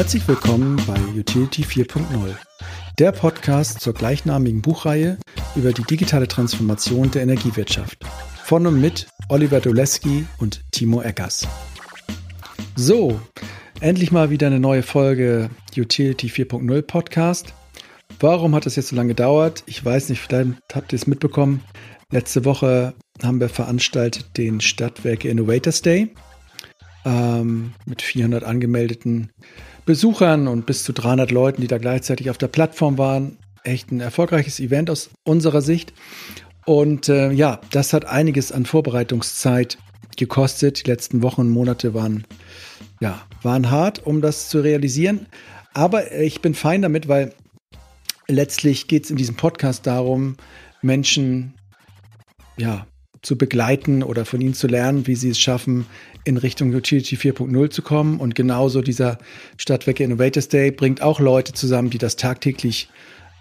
Herzlich willkommen bei Utility 4.0, der Podcast zur gleichnamigen Buchreihe über die digitale Transformation der Energiewirtschaft. Von und mit Oliver Doleski und Timo Eckers. So, endlich mal wieder eine neue Folge Utility 4.0 Podcast. Warum hat das jetzt so lange gedauert? Ich weiß nicht, vielleicht habt ihr es mitbekommen. Letzte Woche haben wir veranstaltet den Stadtwerke Innovators Day ähm, mit 400 angemeldeten Besuchern und bis zu 300 Leuten, die da gleichzeitig auf der Plattform waren. Echt ein erfolgreiches Event aus unserer Sicht. Und äh, ja, das hat einiges an Vorbereitungszeit gekostet. Die letzten Wochen und Monate waren, ja, waren hart, um das zu realisieren. Aber ich bin fein damit, weil letztlich geht es in diesem Podcast darum, Menschen ja, zu begleiten oder von ihnen zu lernen, wie sie es schaffen, in Richtung Utility 4.0 zu kommen. Und genauso dieser Stadtwerke Innovators Day bringt auch Leute zusammen, die das tagtäglich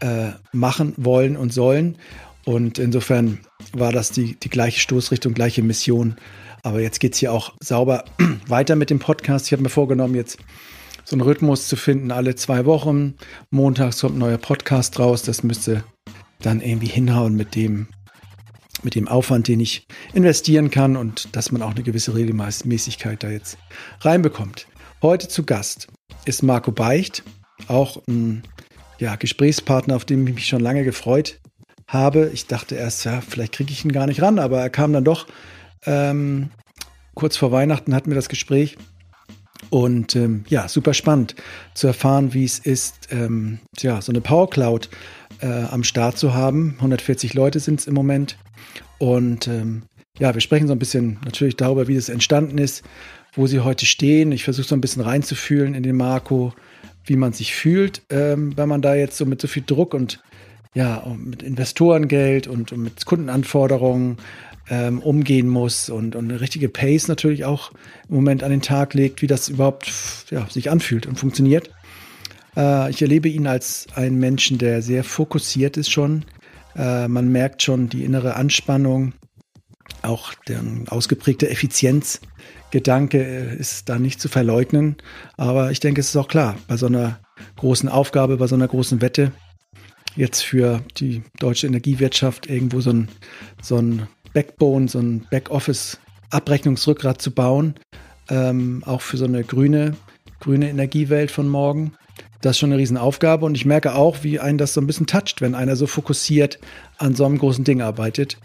äh, machen wollen und sollen. Und insofern war das die, die gleiche Stoßrichtung, gleiche Mission. Aber jetzt geht es hier auch sauber weiter mit dem Podcast. Ich habe mir vorgenommen, jetzt so einen Rhythmus zu finden, alle zwei Wochen. Montags kommt ein neuer Podcast raus. Das müsste dann irgendwie hinhauen mit dem, mit dem Aufwand, den ich investieren kann und dass man auch eine gewisse Regelmäßigkeit da jetzt reinbekommt. Heute zu Gast ist Marco Beicht, auch ein ja, Gesprächspartner, auf den ich mich schon lange gefreut habe. Ich dachte erst, ja, vielleicht kriege ich ihn gar nicht ran, aber er kam dann doch ähm, kurz vor Weihnachten hatten wir das Gespräch. Und ähm, ja, super spannend zu erfahren, wie es ist, ähm, ja, so eine Power Cloud äh, am Start zu haben. 140 Leute sind es im Moment. Und ähm, ja, wir sprechen so ein bisschen natürlich darüber, wie das entstanden ist, wo sie heute stehen. Ich versuche so ein bisschen reinzufühlen in den Marco, wie man sich fühlt, ähm, wenn man da jetzt so mit so viel Druck und ja, mit Investorengeld und, und mit Kundenanforderungen ähm, umgehen muss und, und, eine richtige Pace natürlich auch im Moment an den Tag legt, wie das überhaupt ja, sich anfühlt und funktioniert. Äh, ich erlebe ihn als einen Menschen, der sehr fokussiert ist schon, äh, man merkt schon die innere Anspannung, auch der ausgeprägte Effizienzgedanke äh, ist da nicht zu verleugnen. Aber ich denke, es ist auch klar, bei so einer großen Aufgabe, bei so einer großen Wette, jetzt für die deutsche Energiewirtschaft irgendwo so ein, so ein Backbone, so ein Backoffice-Abrechnungsrückgrat zu bauen, ähm, auch für so eine grüne, grüne Energiewelt von morgen, das ist schon eine Riesenaufgabe und ich merke auch, wie einen das so ein bisschen toucht, wenn einer so fokussiert an so einem großen Ding arbeitet.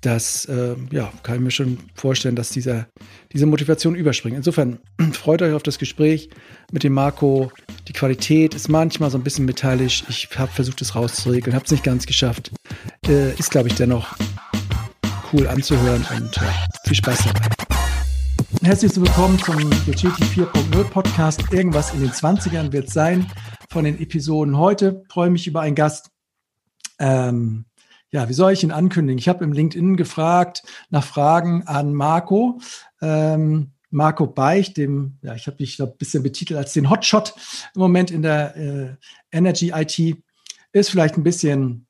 Das äh, ja, kann ich mir schon vorstellen, dass dieser, diese Motivation überspringt. Insofern freut euch auf das Gespräch mit dem Marco. Die Qualität ist manchmal so ein bisschen metallisch. Ich habe versucht, es rauszuregeln, habe es nicht ganz geschafft. Äh, ist, glaube ich, dennoch cool anzuhören und äh, viel Spaß dabei. Herzlich willkommen zum Utility 4.0 Podcast. Irgendwas in den 20ern wird sein von den Episoden heute. Freue mich über einen Gast. Ähm, ja, wie soll ich ihn ankündigen? Ich habe im LinkedIn gefragt nach Fragen an Marco. Ähm, Marco Beich, dem, ja, ich habe mich ein bisschen betitelt als den Hotshot im Moment in der äh, Energy IT, ist vielleicht ein bisschen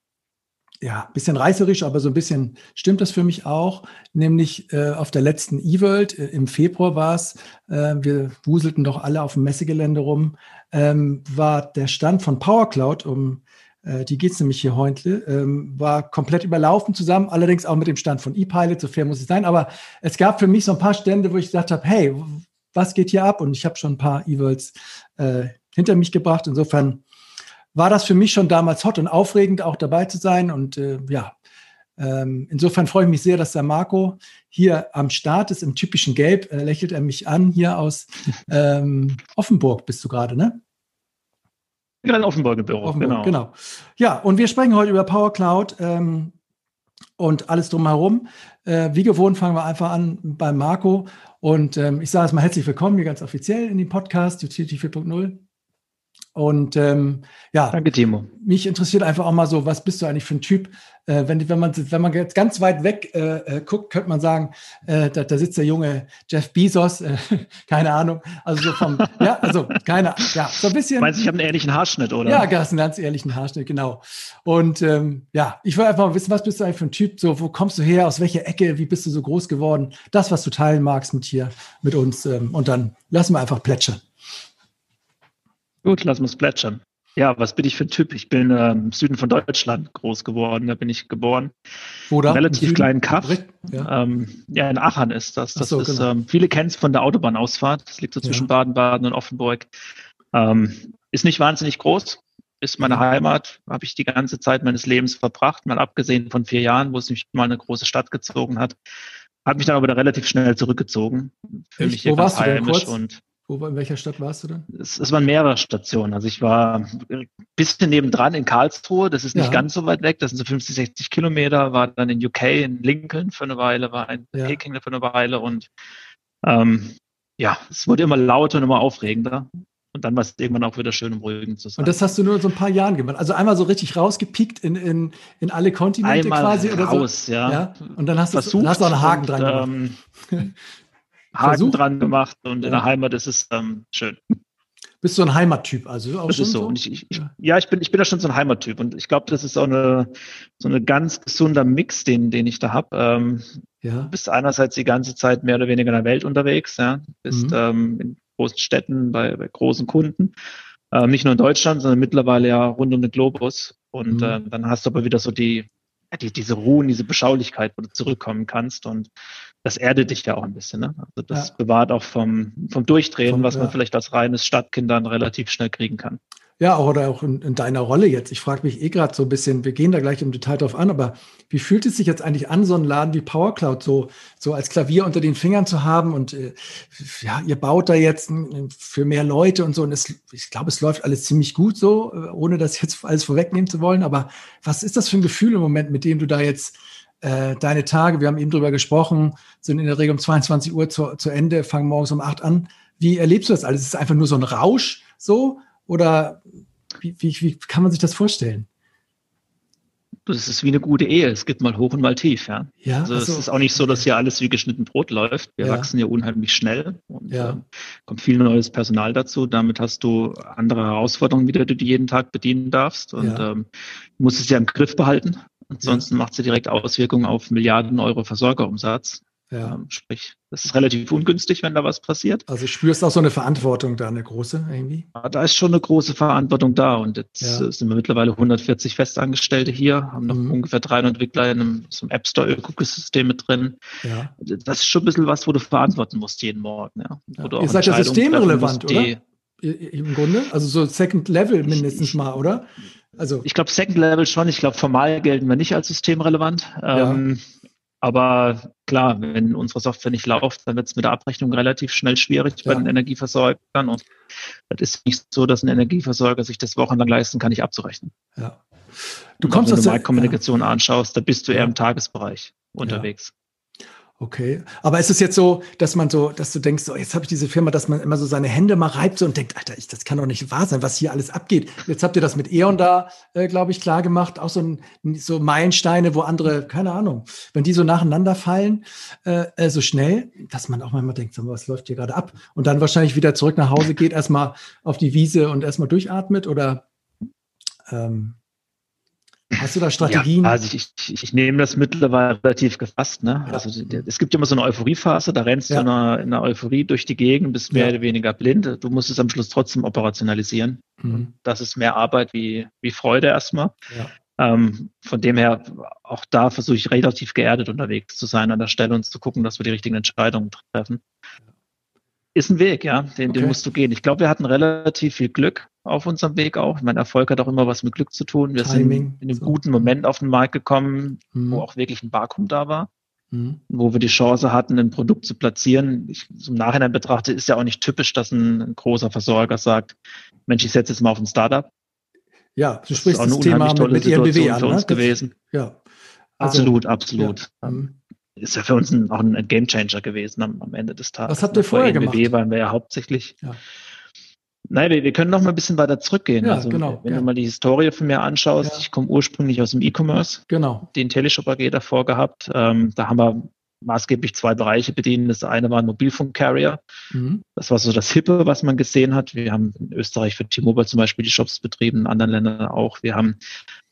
ja, ein bisschen reißerisch, aber so ein bisschen stimmt das für mich auch. Nämlich äh, auf der letzten E-World, äh, im Februar war es, äh, wir wuselten doch alle auf dem Messegelände rum, ähm, war der Stand von PowerCloud, um äh, die geht es nämlich hier heute, ähm, war komplett überlaufen zusammen, allerdings auch mit dem Stand von ePilot, so fair muss es sein. Aber es gab für mich so ein paar Stände, wo ich gesagt habe, hey, was geht hier ab? Und ich habe schon ein paar E-Worlds äh, hinter mich gebracht. Insofern war das für mich schon damals hot und aufregend, auch dabei zu sein. Und äh, ja, ähm, insofern freue ich mich sehr, dass der Marco hier am Start ist. Im typischen Gelb äh, lächelt er mich an, hier aus ähm, Offenburg bist du gerade, ne? Gerade in Offenburg im Büro, Offenburg, genau. genau. Ja, und wir sprechen heute über Power Cloud ähm, und alles drumherum. Äh, wie gewohnt fangen wir einfach an bei Marco. Und ähm, ich sage erstmal herzlich willkommen hier ganz offiziell in den Podcast Utility 4.0. Und ähm, ja, danke Timo. Mich interessiert einfach auch mal so, was bist du eigentlich für ein Typ? Äh, wenn, wenn man wenn man jetzt ganz weit weg äh, äh, guckt, könnte man sagen, äh, da, da sitzt der junge Jeff Bezos, äh, keine Ahnung, also so vom, ja, also keine, ja, so ein bisschen. Meinst du, ich habe einen ehrlichen Haarschnitt, oder? Ja, du hast einen ganz ehrlichen Haarschnitt, genau. Und ähm, ja, ich will einfach mal wissen, was bist du eigentlich für ein Typ? So, wo kommst du her? Aus welcher Ecke? Wie bist du so groß geworden? Das, was du teilen magst mit hier, mit uns. Ähm, und dann lassen wir einfach plätschern. Gut, lass uns plätschern. Ja, was bin ich für ein Typ? Ich bin äh, im Süden von Deutschland groß geworden, da bin ich geboren. Wo da? Relativ kleinen Kaff. Ja. Ähm, ja. in Aachen ist das. Das so, ist, genau. ähm, viele kennen es von der Autobahnausfahrt. Das liegt so zwischen Ja. Baden-Baden und Offenburg. Ähm, ist nicht wahnsinnig groß. Ist meine Mhm. Heimat, habe ich die ganze Zeit meines Lebens verbracht, mal abgesehen von vier Jahren, wo es mich mal eine große Stadt gezogen hat. Hat mich dann aber da relativ schnell zurückgezogen. Fühle mich hier Wo ganz warst du denn heimisch und Wo, in welcher Stadt warst du denn? es, es waren mehrere Stationen. Also ich war ein bisschen nebendran in Karlsruhe, das ist nicht Ja. ganz so weit weg, das sind so 50, 60 Kilometer, war dann in UK, in Lincoln für eine Weile, war in Ja. Peking für eine Weile und ähm, ja, es wurde immer lauter und immer aufregender. Und dann war es irgendwann auch wieder schön, um ruhig zu sein. Und das hast du nur in so ein paar Jahren gemacht. Also einmal so richtig rausgepiekt in, in, in alle Kontinente Einmal quasi oder so. raus, ja. Ja. Und dann hast du Versucht dann hast du auch einen Haken und, dran gemacht. Ähm, Haken Versucht? dran gemacht und Ja. in der Heimat ist es ähm, schön. Bist du ein Heimattyp? Also auch Das schon ist so. Und ich, ich, Ja. ich bin, ich bin da schon so ein Heimattyp. Und ich glaube, das ist auch eine, so eine ganz gesunder Mix, den, den ich da habe. Ähm, ja. du bist einerseits die ganze Zeit mehr oder weniger in der Welt unterwegs, ja. Bist Mhm. ähm, in großen Städten, bei, bei großen Kunden. Ähm, nicht nur in Deutschland, sondern mittlerweile ja rund um den Globus. Und Mhm. äh, dann hast du aber wieder so die, die, diese Ruhe diese Beschaulichkeit, wo du zurückkommen kannst. Und das erdet dich ja auch ein bisschen. Ne? Also das Ja. bewahrt auch vom, vom Durchdrehen, Vom- was man ja. vielleicht als reines Stadtkind dann relativ schnell kriegen kann. Ja, oder auch in, in deiner Rolle jetzt. Ich frage mich eh gerade so ein bisschen, wir gehen da gleich im Detail drauf an, aber wie fühlt es sich jetzt eigentlich an, so einen Laden wie PowerCloud so, so als Klavier unter den Fingern zu haben? Und äh, ja, ihr baut da jetzt für mehr Leute und so. Und es, ich glaube, es läuft alles ziemlich gut so, äh, ohne das jetzt alles vorwegnehmen zu wollen. Aber was ist das für ein Gefühl im Moment, mit dem du da jetzt äh, deine Tage, wir haben eben drüber gesprochen, sind in der Regel um 22 Uhr zu, zu Ende, fangen morgens um 8 an. Wie erlebst du das alles? Ist es einfach nur so ein Rausch so? Oder wie, wie, wie kann man sich das vorstellen? Das ist wie eine gute Ehe. Es gibt mal hoch und mal tief, ja. Ja, Also es so. ist auch nicht so, dass hier alles wie geschnitten Brot läuft. Wir Ja. wachsen ja unheimlich schnell und Ja. ähm, kommt viel neues Personal dazu. Damit hast du andere Herausforderungen, wieder, die du jeden Tag bedienen darfst. Und ähm, du musst es ja im Griff behalten. Ansonsten macht sie direkt Auswirkungen auf Milliarden Euro Versorgerumsatz. ja. Ähm, sprich, das ist relativ ungünstig, wenn da was passiert. Also spürst auch so eine Verantwortung da, eine große irgendwie? Aber Da ist schon eine große Verantwortung da und jetzt Ja. äh, sind wir mittlerweile 140 Festangestellte hier, haben noch Mhm. ungefähr 300 Entwickler in einem, so einem App Store Ökosystem mit drin. Ja. Das ist schon ein bisschen was, wo du verantworten musst jeden Morgen. Ja. Wo Ja. du Ihr auch seid ja systemrelevant, musst, I- Im Grunde? Also so Second Level mindestens mal, oder? Also, Ich glaube, Second Level schon. Ich glaube, formal gelten wir nicht als systemrelevant. Ja. Ähm, aber klar, wenn unsere Software nicht läuft, dann wird es mit der Abrechnung relativ schnell schwierig bei Ja. den Energieversorgern. Und das ist nicht so, dass ein Energieversorger sich das wochenlang leisten kann, nicht abzurechnen. ja. Du Und kommst wenn du Marktkommunikation anschaust, da bist du eher Ja. im Tagesbereich unterwegs. Okay. Aber ist es jetzt so, dass man so, dass du denkst, so, jetzt habe ich diese Firma, dass man immer so seine Hände mal reibt so und denkt, Alter, ich, das kann doch nicht wahr sein, was hier alles abgeht. Jetzt habt ihr das mit E.ON da, äh, glaube ich, klar gemacht. Auch so, ein, so Meilensteine, wo andere, keine Ahnung, wenn die so nacheinander fallen, äh, äh, so schnell, dass man auch manchmal denkt, was läuft hier gerade ab? Und dann wahrscheinlich wieder zurück nach Hause geht, erstmal auf die Wiese und erstmal durchatmet oder ähm, hast du da Strategien? Ja, also ich, ich, ich nehme das mittlerweile relativ gefasst. Ne? Ja. Also es gibt ja immer so eine Euphoriephase, da rennst Ja. du in einer, in einer Euphorie durch die Gegend, bist mehr oder weniger blind. Du musst es am Schluss trotzdem operationalisieren. Mhm. Das ist mehr Arbeit wie, wie Freude erstmal. Ähm, von dem her, auch da versuche ich relativ geerdet unterwegs zu sein an der Stelle und zu gucken, dass wir die richtigen Entscheidungen treffen. Ist ein Weg, ja, den, Okay. den musst du gehen. Ich glaube, wir hatten relativ viel Glück auf unserem Weg auch. Mein Erfolg hat auch immer was mit Glück zu tun. Wir Timing, sind in einem so. guten Moment auf den Markt gekommen, Mhm. wo auch wirklich ein Vakuum da war, Mhm. wo wir die Chance hatten, ein Produkt zu platzieren. Ich, im Nachhinein betrachte, ist ja auch nicht typisch, dass ein, ein großer Versorger sagt, Mensch, ich setze jetzt mal auf ein Startup. Ja, du Das ist sprichst auch eine das Thema mit, mit Situation an. für Ne? uns Das- gewesen. Ja. Also, Absolut, absolut. Ja. Mhm. Ist ja für uns ein, auch ein Game Changer gewesen am, am Ende des Tages. Was habt ihr Vor vorher ENBW gemacht? waren wir ja hauptsächlich. Ja. Nein, wir, wir können noch mal ein bisschen weiter zurückgehen. Ja, also, genau, wenn ja. du mal die Historie von mir anschaust, Ja. ich komme ursprünglich aus dem E-Commerce, Genau. den Teleshop AG davor gehabt. Ähm, da haben wir maßgeblich zwei Bereiche bedient. Das eine war ein Mobilfunk-Carrier. Mhm. Das war so das Hippe, was man gesehen hat. Wir haben in Österreich für T-Mobile zum Beispiel die Shops betrieben, in anderen Ländern auch. Wir haben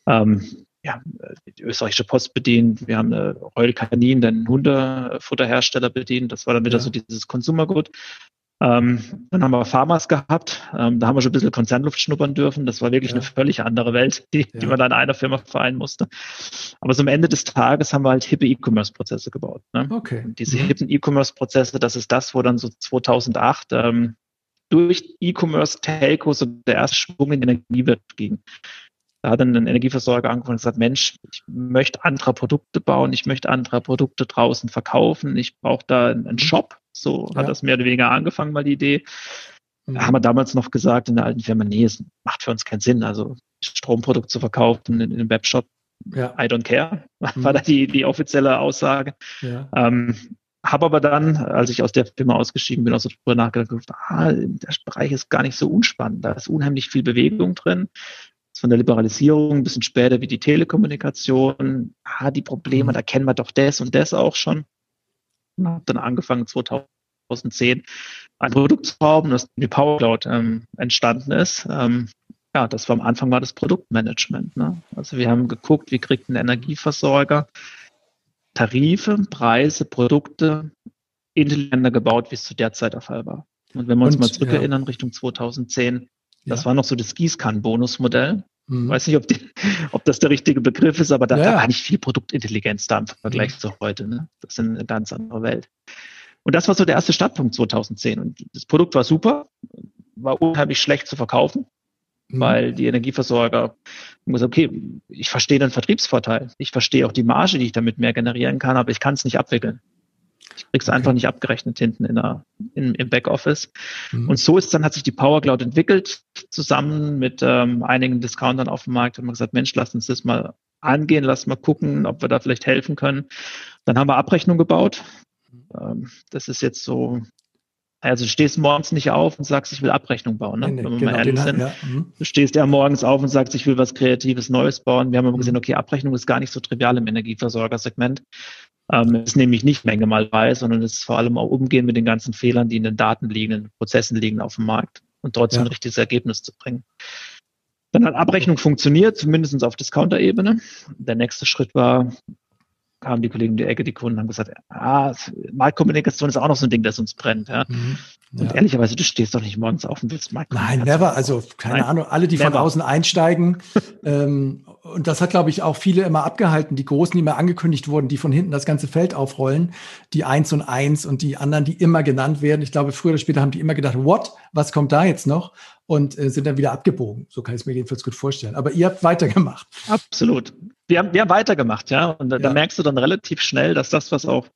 ähm, ja, die österreichische Post bedient. Wir haben äh, Royal Canin, den Hundefutterhersteller bedient. Das war dann wieder Ja. so dieses Konsumergut. Ähm, dann haben wir Farmers gehabt. Ähm, da haben wir schon ein bisschen Konzernluft schnuppern dürfen. Das war wirklich ja. eine völlig andere Welt, die, ja. die man da in einer Firma vereinen musste. Aber so am Ende des Tages haben wir halt hippe E-Commerce-Prozesse gebaut. Ne? Okay. Und diese mhm. hippen E-Commerce-Prozesse, das ist das, wo dann so 2008 ähm, durch E-Commerce-Telcos der erste Schwung in die Energiewirtschaft ging. Da hat dann ein Energieversorger angefangen und gesagt, Mensch, ich möchte andere Produkte bauen, ich möchte andere Produkte draußen verkaufen, ich brauche da einen Shop. So ja. hat das mehr oder weniger angefangen, mal die Idee. Mhm. Da haben wir damals noch gesagt in der alten Firma, nee, es macht für uns keinen Sinn, also Stromprodukt zu verkaufen in, in einem Webshop. Ja. I don't care, mhm. war da die, die offizielle Aussage. Ja. Ähm, habe aber dann, als ich aus der Firma ausgestiegen bin, auch so drüber nachgedacht, ah, der Bereich ist gar nicht so unspannend. Da ist unheimlich viel Bewegung drin von der Liberalisierung ein bisschen später wie die Telekommunikation. Ah, die Probleme, mhm. da kennen wir doch das und das auch schon. Und habe dann angefangen 2010 ein Produkt zu bauen, das die Power Cloud ähm, entstanden ist. Ähm, ja, das war am Anfang war das Produktmanagement. Ne? Also wir haben geguckt, wie kriegt ein Energieversorger Tarife, Preise, Produkte intelligenter gebaut, wie es zu der Zeit der Fall war. Und wenn wir uns und, mal zurückerinnern, ja. Richtung 2010, das ja. war noch so das Gießkannenbonusmodell. Mhm. Weiß nicht, ob, die, ob das der richtige Begriff ist, aber da, ja. da war nicht viel Produktintelligenz da im Vergleich mhm. zu heute. Ne? Das ist eine ganz andere Welt. Und das war so der erste Startpunkt 2010. Und das Produkt war super, war unheimlich schlecht zu verkaufen, mhm. weil die Energieversorger haben gesagt, okay, ich verstehe den Vertriebsvorteil, ich verstehe auch die Marge, die ich damit mehr generieren kann, aber ich kann es nicht abwickeln. Ich krieg's okay. einfach nicht abgerechnet hinten in der, in, im Backoffice. Mhm. Und so ist dann, hat sich die Power Cloud entwickelt, zusammen mit ähm, einigen Discountern auf dem Markt. Haben wir gesagt, Mensch, lass uns das mal angehen, lass mal gucken, ob wir da vielleicht helfen können. Dann haben wir Abrechnung gebaut. Ähm, das ist jetzt so, also du stehst morgens nicht auf und sagst, ich will Abrechnung bauen, ne? Nee, wenn wir genau, mal ehrlich sind. Ja. Mhm. Du stehst ja morgens auf und sagst, ich will was Kreatives Neues bauen. Wir haben aber gesehen, mhm. okay, Abrechnung ist gar nicht so trivial im Energieversorgersegment. Ähm, ist nämlich nicht Menge mal bei, sondern es ist vor allem auch Umgehen mit den ganzen Fehlern, die in den Daten liegen, in den Prozessen liegen auf dem Markt und trotzdem ja. ein richtiges Ergebnis zu bringen. Dann hat Abrechnung funktioniert, zumindest auf Discounter-Ebene. Der nächste Schritt war, kamen die Kollegen um die Ecke, die Kunden haben gesagt, ah, Marktkommunikation ist auch noch so ein Ding, das uns brennt. Ja. Mhm. Und ja. ehrlicherweise, du stehst doch nicht morgens auf und willst Marktkommunikation. Nein, never. Also keine Nein, Ahnung, alle, die never. von außen einsteigen. ähm, und das hat, glaube ich, auch viele immer abgehalten. Die Großen, die mal angekündigt wurden, die von hinten das ganze Feld aufrollen, die eins und eins und die anderen, die immer genannt werden. Ich glaube, früher oder später haben die immer gedacht, what? Was kommt da jetzt noch? Und äh, sind dann wieder abgebogen. So kann ich es mir jedenfalls gut vorstellen. Aber ihr habt weitergemacht. Absolut wir haben, wir haben weitergemacht, ja. Und da, ja. da merkst du dann relativ schnell, dass das, was auch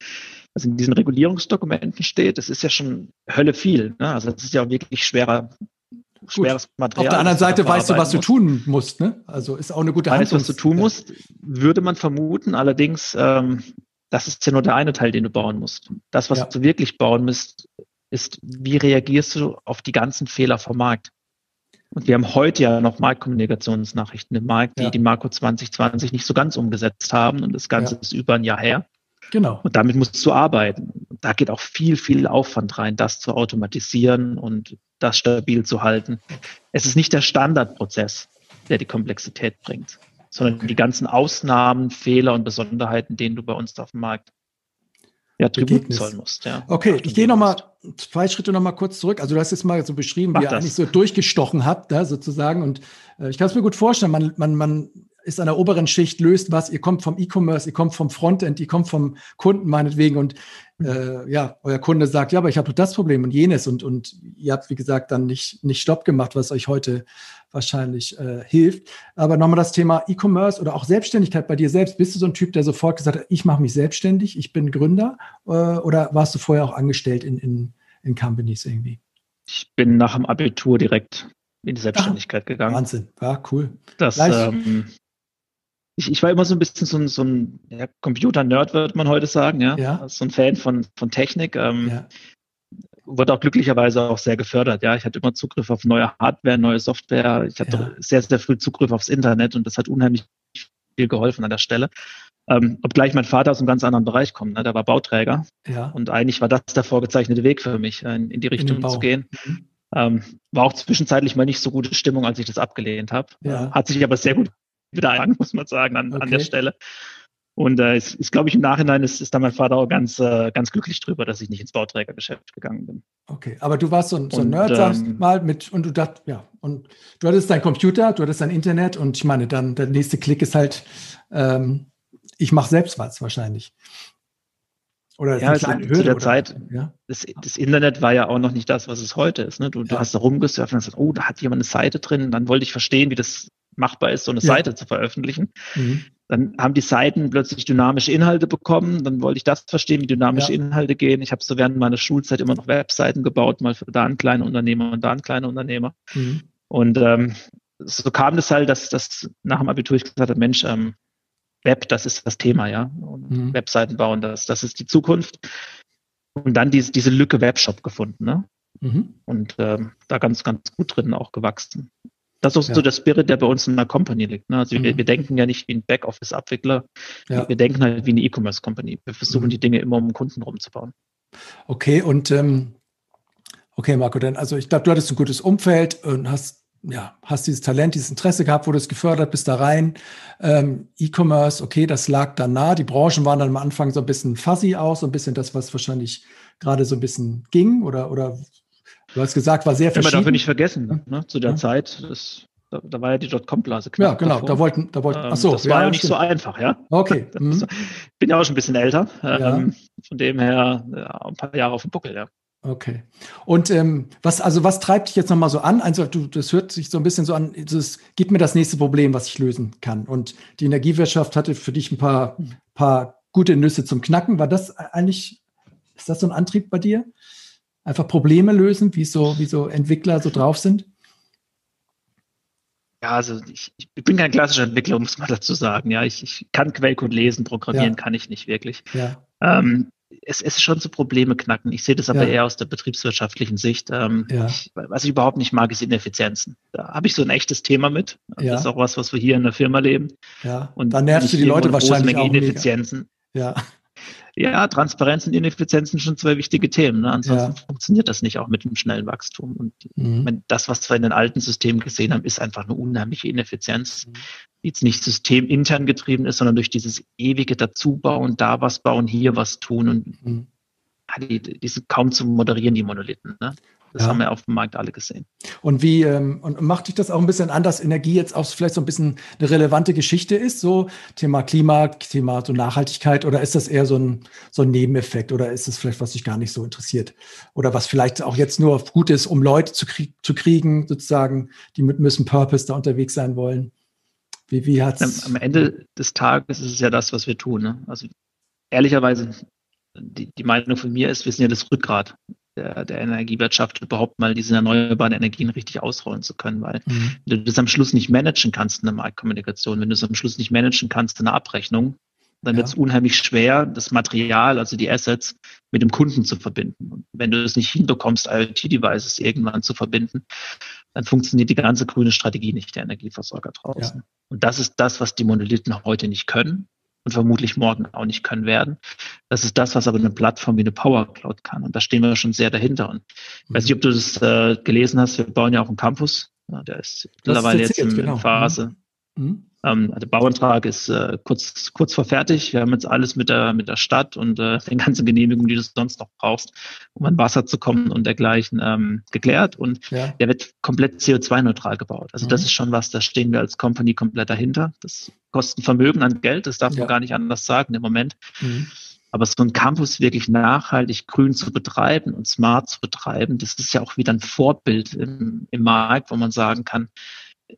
was in diesen Regulierungsdokumenten steht, das ist ja schon Hölle viel. Ne? Also das ist ja auch wirklich schwerer, schweres Material. Auf der anderen Seite weißt du, was du tun musst. Ne? Also ist auch eine gute Weißt, was du tun musst, würde man vermuten. Allerdings, ähm, das ist ja nur der eine Teil, den du bauen musst. Das, was ja. du wirklich bauen musst, ist, wie reagierst du auf die ganzen Fehler vom Markt? Und wir haben heute ja noch Marktkommunikationsnachrichten im Markt, die ja. die Marco 2020 nicht so ganz umgesetzt haben. Und das Ganze ja. ist über ein Jahr her. Genau. Und damit musst du arbeiten. Da geht auch viel, viel Aufwand rein, das zu automatisieren und das stabil zu halten. Es ist nicht der Standardprozess, der die Komplexität bringt, sondern die ganzen Ausnahmen, Fehler und Besonderheiten, denen du bei uns auf dem Markt ja, Tribut zollen musst. Ja. Okay, ich gehe nochmal zwei Schritte nochmal kurz zurück. Also du hast jetzt mal so beschrieben, Mach wie ihr das. eigentlich so durchgestochen habt, da sozusagen. Und äh, ich kann es mir gut vorstellen, man, man, man ist an der oberen Schicht, löst was, ihr kommt vom E-Commerce, ihr kommt vom Frontend, ihr kommt vom Kunden meinetwegen und äh, ja, euer Kunde sagt, ja, aber ich habe das Problem und jenes und, und ihr habt, wie gesagt, dann nicht, nicht Stopp gemacht, was euch heute wahrscheinlich äh, hilft. Aber nochmal das Thema E-Commerce oder auch Selbstständigkeit bei dir selbst. Bist du so ein Typ, der sofort gesagt hat, ich mache mich selbstständig, ich bin Gründer äh, oder warst du vorher auch angestellt in, in, in Companies irgendwie? Ich bin nach dem Abitur direkt in die Selbstständigkeit Ach, gegangen. Wahnsinn, ja, cool. Das, ähm, ich, ich war immer so ein bisschen so ein, so ein ja, Computer-Nerd, würde man heute sagen, ja. ja. So ein Fan von, von Technik. Ähm, ja. Wurde auch glücklicherweise auch sehr gefördert, ja. Ich hatte immer Zugriff auf neue Hardware, neue Software. Ich hatte ja. sehr, sehr früh Zugriff aufs Internet und das hat unheimlich viel geholfen an der Stelle. Ähm, obgleich mein Vater aus einem ganz anderen Bereich kommt, ne? der war Bauträger. Ja. Und eigentlich war das der vorgezeichnete Weg für mich, in, in die Richtung in zu gehen. Mhm. Ähm, war auch zwischenzeitlich mal nicht so gute Stimmung, als ich das abgelehnt habe. Ja. Hat sich aber sehr gut wieder ein, muss man sagen, an, okay. an der Stelle. Und äh, ist, ist glaube ich, im Nachhinein ist, ist da mein Vater auch ganz, äh, ganz glücklich drüber, dass ich nicht ins Bauträgergeschäft gegangen bin. Okay, aber du warst so ein, so ein Nerd, sagst ähm, mal, mit, und du dacht, ja, und du hattest dein Computer, du hattest dein Internet und ich meine, dann der nächste Klick ist halt, ähm, ich mache selbst was wahrscheinlich. Oder ja, also Hürde, zu der oder? Zeit, ja? das, das, Internet war ja auch noch nicht das, was es heute ist. Ne? Du, ja. du hast da rumgesurft und hast gesagt, oh, da hat jemand eine Seite drin. Dann wollte ich verstehen, wie das machbar ist, so eine ja. Seite zu veröffentlichen. Mhm. Dann haben die Seiten plötzlich dynamische Inhalte bekommen. Dann wollte ich das verstehen, wie dynamische ja. Inhalte gehen. Ich habe so während meiner Schulzeit immer noch Webseiten gebaut, mal für da einen kleinen Unternehmer und da einen kleinen Unternehmer. Mhm. Und ähm, so kam es halt, dass, dass nach dem Abitur ich gesagt habe, Mensch, ähm, Web, das ist das Thema, ja. Und mhm. Webseiten bauen, das, das ist die Zukunft. Und dann diese, diese Lücke Webshop gefunden, ne? Mhm. Und ähm, da ganz, ganz gut drin auch gewachsen. Das ist ja. so der Spirit, der bei uns in der Company liegt. Ne? Also mhm. wir, wir, denken ja nicht wie ein Backoffice-Abwickler, ja. wir denken halt wie eine E-Commerce-Company. Wir versuchen mhm. die Dinge immer um den Kunden rumzubauen. Okay, und ähm, okay, Marco, dann, also ich glaube, du hattest ein gutes Umfeld und hast ja, hast dieses Talent, dieses Interesse gehabt, wurde es gefördert, bist da rein. Ähm, E-Commerce, okay, das lag dann nah. Die Branchen waren dann am Anfang so ein bisschen fuzzy aus, so ein bisschen das, was wahrscheinlich gerade so ein bisschen ging oder, oder du hast gesagt, war sehr verschieden. Ja, man darf nicht vergessen, ne, zu der ja. Zeit, das, da, da, war ja die Dotcom-Blase Ja, genau, davor. da wollten, da wollten, ach so, Das war ja, nicht stimmt. so einfach, ja. Okay. Mhm. bin ja auch schon ein bisschen älter, ähm, von dem her ja, ein paar Jahre auf dem Buckel, ja. Okay. Und ähm, was, also was treibt dich jetzt nochmal so an? Also du, das hört sich so ein bisschen so an, es gibt mir das nächste Problem, was ich lösen kann. Und die Energiewirtschaft hatte für dich ein paar, paar gute Nüsse zum Knacken. War das eigentlich, ist das so ein Antrieb bei dir? Einfach Probleme lösen, wie so, wie so Entwickler so drauf sind? Ja, also ich, ich bin kein klassischer Entwickler, muss man dazu sagen. Ja, ich, ich kann Quellcode lesen, programmieren ja. kann ich nicht wirklich. Ja. Ähm, es, es ist schon zu Probleme knacken. Ich sehe das aber ja. eher aus der betriebswirtschaftlichen Sicht. Ähm, ich, was ich überhaupt nicht mag, ist Ineffizienzen. Da habe ich so ein echtes Thema mit. Das ist auch was, was wir hier in der Firma leben. Ja. Und da nervst du die Leute wahrscheinlich auch Ineffizienzen. Mega. Ja. Ja, Transparenz und Ineffizienz sind schon zwei wichtige Themen. Ne? Ansonsten ja. funktioniert das nicht auch mit dem schnellen Wachstum. Und mhm. das, was wir in den alten Systemen gesehen haben, ist einfach eine unheimliche Ineffizienz, mhm. die jetzt nicht systemintern getrieben ist, sondern durch dieses ewige Dazubauen, da was bauen, hier was tun und mhm. die, die sind kaum zu moderieren, die Monolithen. Ne? Das ja. haben wir auf dem Markt alle gesehen. Und wie, ähm, und macht dich das auch ein bisschen an, dass Energie jetzt auch vielleicht so ein bisschen eine relevante Geschichte ist, so Thema Klima, Thema so Nachhaltigkeit, oder ist das eher so ein, so ein Nebeneffekt oder ist es vielleicht, was dich gar nicht so interessiert? Oder was vielleicht auch jetzt nur gut ist, um Leute zu, krieg zu kriegen, sozusagen, die mit müssen Purpose da unterwegs sein wollen? Wie, wie hat's? Am, am Ende des Tages ist es ja das, was wir tun. Ne? Also ehrlicherweise, die, die Meinung von mir ist, wir sind ja das Rückgrat der, der Energiewirtschaft überhaupt mal diese erneuerbaren Energien richtig ausrollen zu können, weil mhm. wenn du das am Schluss nicht managen kannst in der Marktkommunikation, wenn du es am Schluss nicht managen kannst in der Abrechnung, dann ja. wird es unheimlich schwer, das Material, also die Assets, mit dem Kunden zu verbinden. Und wenn du es nicht hinbekommst, IoT-Devices irgendwann zu verbinden, dann funktioniert die ganze grüne Strategie nicht der Energieversorger draußen. Ja. Und das ist das, was die Monolithen heute nicht können und vermutlich morgen auch nicht können werden. Das ist das, was aber eine Plattform wie eine Power Cloud kann. Und da stehen wir schon sehr dahinter. Und ich weiß nicht, ob du das äh, gelesen hast. Wir bauen ja auch einen Campus. Ja, der ist mittlerweile jetzt in, genau. Phase. Mhm. Ähm, der Bauantrag ist äh, kurz, kurz vor fertig. Wir haben jetzt alles mit der, mit der Stadt und äh, den ganzen Genehmigungen, die du sonst noch brauchst, um an Wasser zu kommen und dergleichen ähm, geklärt. Und ja. der wird komplett CO2-neutral gebaut. Also mhm. das ist schon was, da stehen wir als Company komplett dahinter. Das kostet Vermögen an Geld, das darf ja. man gar nicht anders sagen im Moment. Mhm. Aber so ein Campus wirklich nachhaltig grün zu betreiben und smart zu betreiben, das ist ja auch wieder ein Vorbild im, im Markt, wo man sagen kann,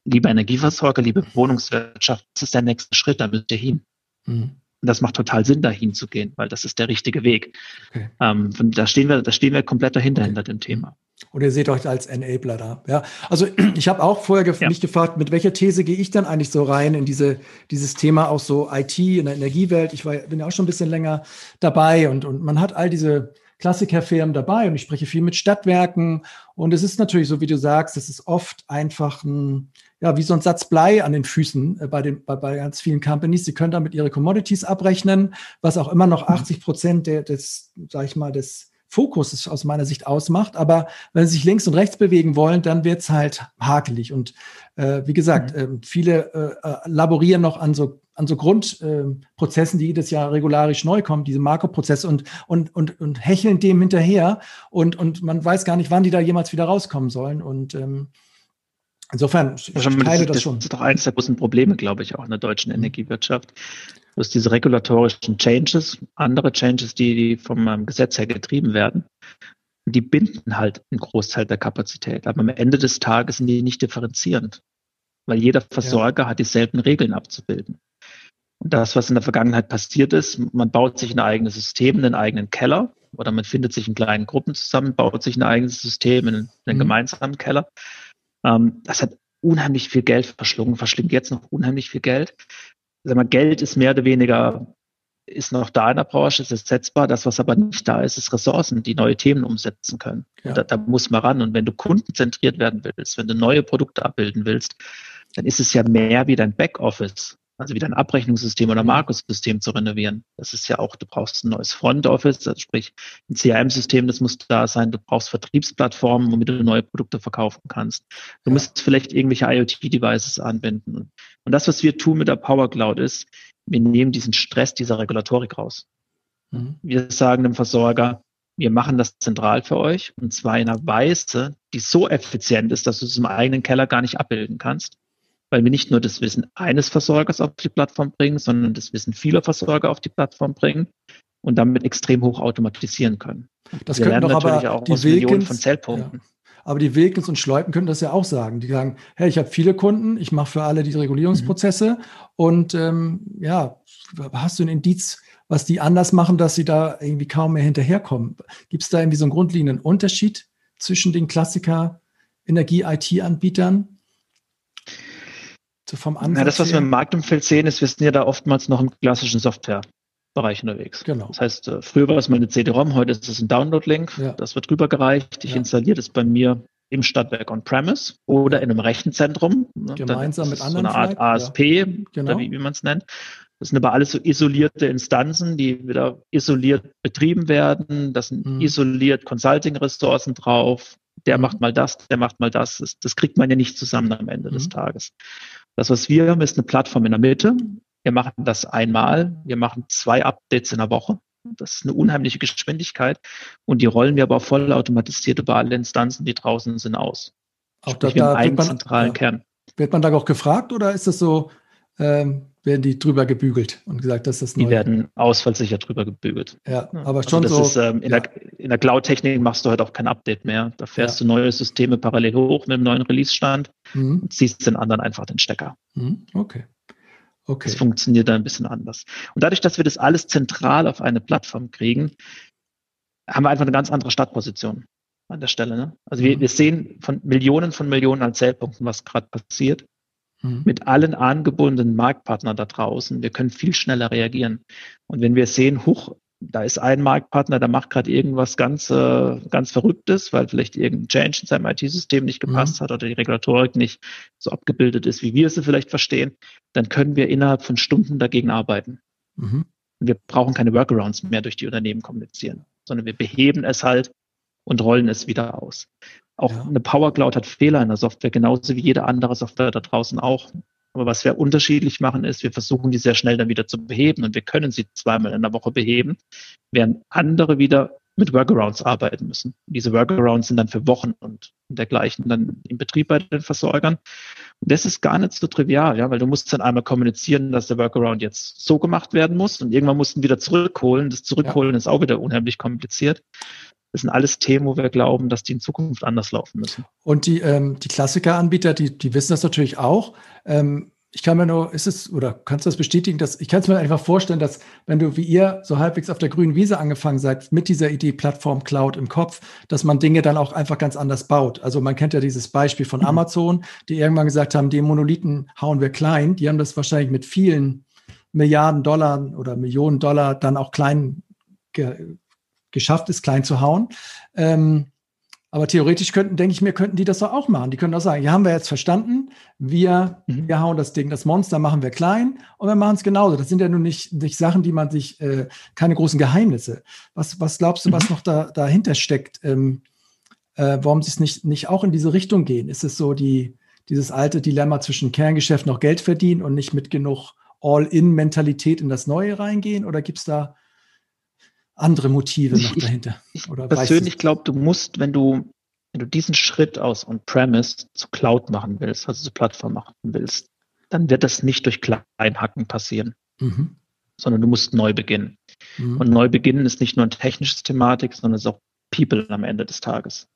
liebe Energieversorger, liebe Wohnungswirtschaft, das ist der nächste Schritt, da müsst ihr hin. Mhm. Und das macht total Sinn, dahin zu gehen, weil das ist der richtige Weg. Okay. Ähm, da stehen wir, da stehen wir komplett dahinter, okay. hinter dem Thema. Und ihr seht euch als Enabler da. Ja, also ich habe auch vorher ja. mich gefragt, mit welcher These gehe ich dann eigentlich so rein in diese, dieses Thema auch so IT in der Energiewelt. Ich war, bin ja auch schon ein bisschen länger dabei und, und man hat all diese Klassikerfirmen dabei und ich spreche viel mit Stadtwerken. Und es ist natürlich so, wie du sagst, es ist oft einfach ein, ja, wie so ein Satz Blei an den Füßen äh, bei, den, bei, bei ganz vielen Companies. Sie können damit ihre Commodities abrechnen, was auch immer noch 80 Prozent der, des, sag ich mal, des, Fokus aus meiner Sicht ausmacht. Aber wenn sie sich links und rechts bewegen wollen, dann wird es halt hakelig. Und äh, wie gesagt, mhm. äh, viele äh, laborieren noch an so an so Grundprozessen, die jedes Jahr regularisch neu kommen, diese Makroprozesse und, und, und, und hecheln dem hinterher und, und man weiß gar nicht, wann die da jemals wieder rauskommen sollen. Und ähm, insofern, ich teile das, das schon. Das ist doch eines der großen Probleme, glaube ich, auch in der deutschen mhm. Energiewirtschaft. Du hast diese regulatorischen Changes, andere Changes, die, die vom Gesetz her getrieben werden. Die binden halt einen Großteil der Kapazität. Aber am Ende des Tages sind die nicht differenzierend, weil jeder Versorger ja. hat dieselben Regeln abzubilden. Und das, was in der Vergangenheit passiert ist, man baut sich ein eigenes System, einen eigenen Keller oder man findet sich in kleinen Gruppen zusammen, baut sich ein eigenes System in einen mhm. gemeinsamen Keller. Ähm, das hat unheimlich viel Geld verschlungen, verschlingt jetzt noch unheimlich viel Geld sag mal, Geld ist mehr oder weniger ist noch da in der Branche, es ist setzbar. Das, was aber nicht da ist, ist Ressourcen, die neue Themen umsetzen können. Ja. Da, da, muss man ran. Und wenn du kundenzentriert werden willst, wenn du neue Produkte abbilden willst, dann ist es ja mehr wie dein Backoffice also wieder ein Abrechnungssystem oder Markussystem zu renovieren. Das ist ja auch, du brauchst ein neues Front Office, also sprich ein CRM-System, das muss da sein. Du brauchst Vertriebsplattformen, womit du neue Produkte verkaufen kannst. Du musst vielleicht irgendwelche IoT-Devices anbinden. Und das, was wir tun mit der Power Cloud ist, wir nehmen diesen Stress dieser Regulatorik raus. Mhm. Wir sagen dem Versorger, wir machen das zentral für euch und zwar in einer Weise, die so effizient ist, dass du es im eigenen Keller gar nicht abbilden kannst weil wir nicht nur das Wissen eines Versorgers auf die Plattform bringen, sondern das Wissen vieler Versorger auf die Plattform bringen und damit extrem hoch automatisieren können. Das wir können doch aber auch die Wilkins, von Zellpunkten. Ja. Aber die Wilkins und Schleupen können das ja auch sagen. Die sagen, hey, ich habe viele Kunden, ich mache für alle die Regulierungsprozesse mhm. und ähm, ja, hast du ein Indiz, was die anders machen, dass sie da irgendwie kaum mehr hinterherkommen? Gibt es da irgendwie so einen grundlegenden Unterschied zwischen den Klassiker Energie-IT-Anbietern? So vom Ansatz ja, das, was wir im Marktumfeld sehen, ist, wir sind ja da oftmals noch im klassischen Softwarebereich unterwegs. Genau. Das heißt, äh, früher war es mal eine CD-ROM, heute ist es ein Download-Link. Ja. Das wird rübergereicht. Ich ja. installiere das bei mir im Stadtwerk on-premise oder in einem Rechenzentrum. Ne? Gemeinsam mit anderen. So eine Art ASP, ja. genau. oder wie, wie man es nennt. Das sind aber alles so isolierte Instanzen, die wieder isoliert betrieben werden. Das sind mhm. isoliert Consulting-Ressourcen drauf. Der mhm. macht mal das, der macht mal das. das. das. kriegt man ja nicht zusammen am Ende mhm. des Tages. Das, was wir haben, ist eine Plattform in der Mitte. Wir machen das einmal. Wir machen zwei Updates in der Woche. Das ist eine unheimliche Geschwindigkeit. Und die rollen wir aber voll automatisiert über alle Instanzen, die draußen sind, aus. Auch Sprich, da, da einen man, zentralen ja. Kern. Wird man da auch gefragt oder ist das so, ähm, werden die drüber gebügelt und gesagt, dass das neu Die werden ausfallsicher drüber gebügelt. Ja, aber also schon also so. Ist, ähm, in, ja. der, in der Cloud-Technik machst du halt auch kein Update mehr. Da fährst ja. du neue Systeme parallel hoch mit einem neuen Release-Stand mhm. und ziehst den anderen einfach den Stecker. Mhm. Okay. Okay. Das funktioniert da ein bisschen anders. Und dadurch, dass wir das alles zentral auf eine Plattform kriegen, haben wir einfach eine ganz andere Startposition an der Stelle. Ne? Also wir, mhm. wir sehen von Millionen von Millionen an Zählpunkten, was gerade passiert mhm. mit allen angebundenen Marktpartnern da draußen. Wir können viel schneller reagieren. Und wenn wir sehen, huch, da ist ein Marktpartner, der macht gerade irgendwas ganz, äh, ganz Verrücktes, weil vielleicht irgendein Change in seinem IT-System nicht gepasst mhm. hat oder die Regulatorik nicht so abgebildet ist, wie wir sie vielleicht verstehen, dann können wir innerhalb von Stunden dagegen arbeiten. Mhm. Wir brauchen keine Workarounds mehr durch die Unternehmen kommunizieren, sondern wir beheben es halt und rollen es wieder aus. Auch ja. eine Power Cloud hat Fehler in der Software, genauso wie jede andere Software da draußen auch. Aber was wir unterschiedlich machen, ist, wir versuchen die sehr schnell dann wieder zu beheben und wir können sie zweimal in der Woche beheben, während andere wieder mit Workarounds arbeiten müssen. Diese Workarounds sind dann für Wochen und dergleichen dann im Betrieb bei den Versorgern. Und das ist gar nicht so trivial, ja, weil du musst dann einmal kommunizieren, dass der Workaround jetzt so gemacht werden muss und irgendwann mussten wieder zurückholen. Das Zurückholen ja. ist auch wieder unheimlich kompliziert. Das sind alles Themen, wo wir glauben, dass die in Zukunft anders laufen müssen. Und die, ähm, die Klassikeranbieter, die, die wissen das natürlich auch. Ähm, ich kann mir nur, ist es, oder kannst du das bestätigen, dass ich kann es mir einfach vorstellen, dass wenn du wie ihr so halbwegs auf der grünen Wiese angefangen seid, mit dieser Idee Plattform Cloud im Kopf, dass man Dinge dann auch einfach ganz anders baut. Also man kennt ja dieses Beispiel von mhm. Amazon, die irgendwann gesagt haben, die Monolithen hauen wir klein. Die haben das wahrscheinlich mit vielen Milliarden Dollar oder Millionen Dollar dann auch klein ge geschafft ist, klein zu hauen. Ähm, Aber theoretisch könnten, denke ich mir, könnten die das doch auch machen. Die können doch sagen, ja, haben wir jetzt verstanden, wir, mhm. wir hauen das Ding, das Monster machen wir klein und wir machen es genauso. Das sind ja nun nicht, nicht Sachen, die man sich, äh, keine großen Geheimnisse. Was, was glaubst du, mhm. was noch da, dahinter steckt? Ähm, äh, warum sie es nicht, nicht auch in diese Richtung gehen? Ist es so die, dieses alte Dilemma zwischen Kerngeschäft noch Geld verdienen und nicht mit genug All-in-Mentalität in das Neue reingehen? Oder gibt es da andere Motive noch dahinter? Oder persönlich glaube, du musst, wenn du, wenn du diesen Schritt aus On-Premise zu Cloud machen willst, also zur Plattform machen willst, dann wird das nicht durch Kleinhacken passieren, mhm. sondern du musst neu beginnen. Mhm. Und neu beginnen ist nicht nur eine technische Thematik, sondern es ist auch People am Ende des Tages.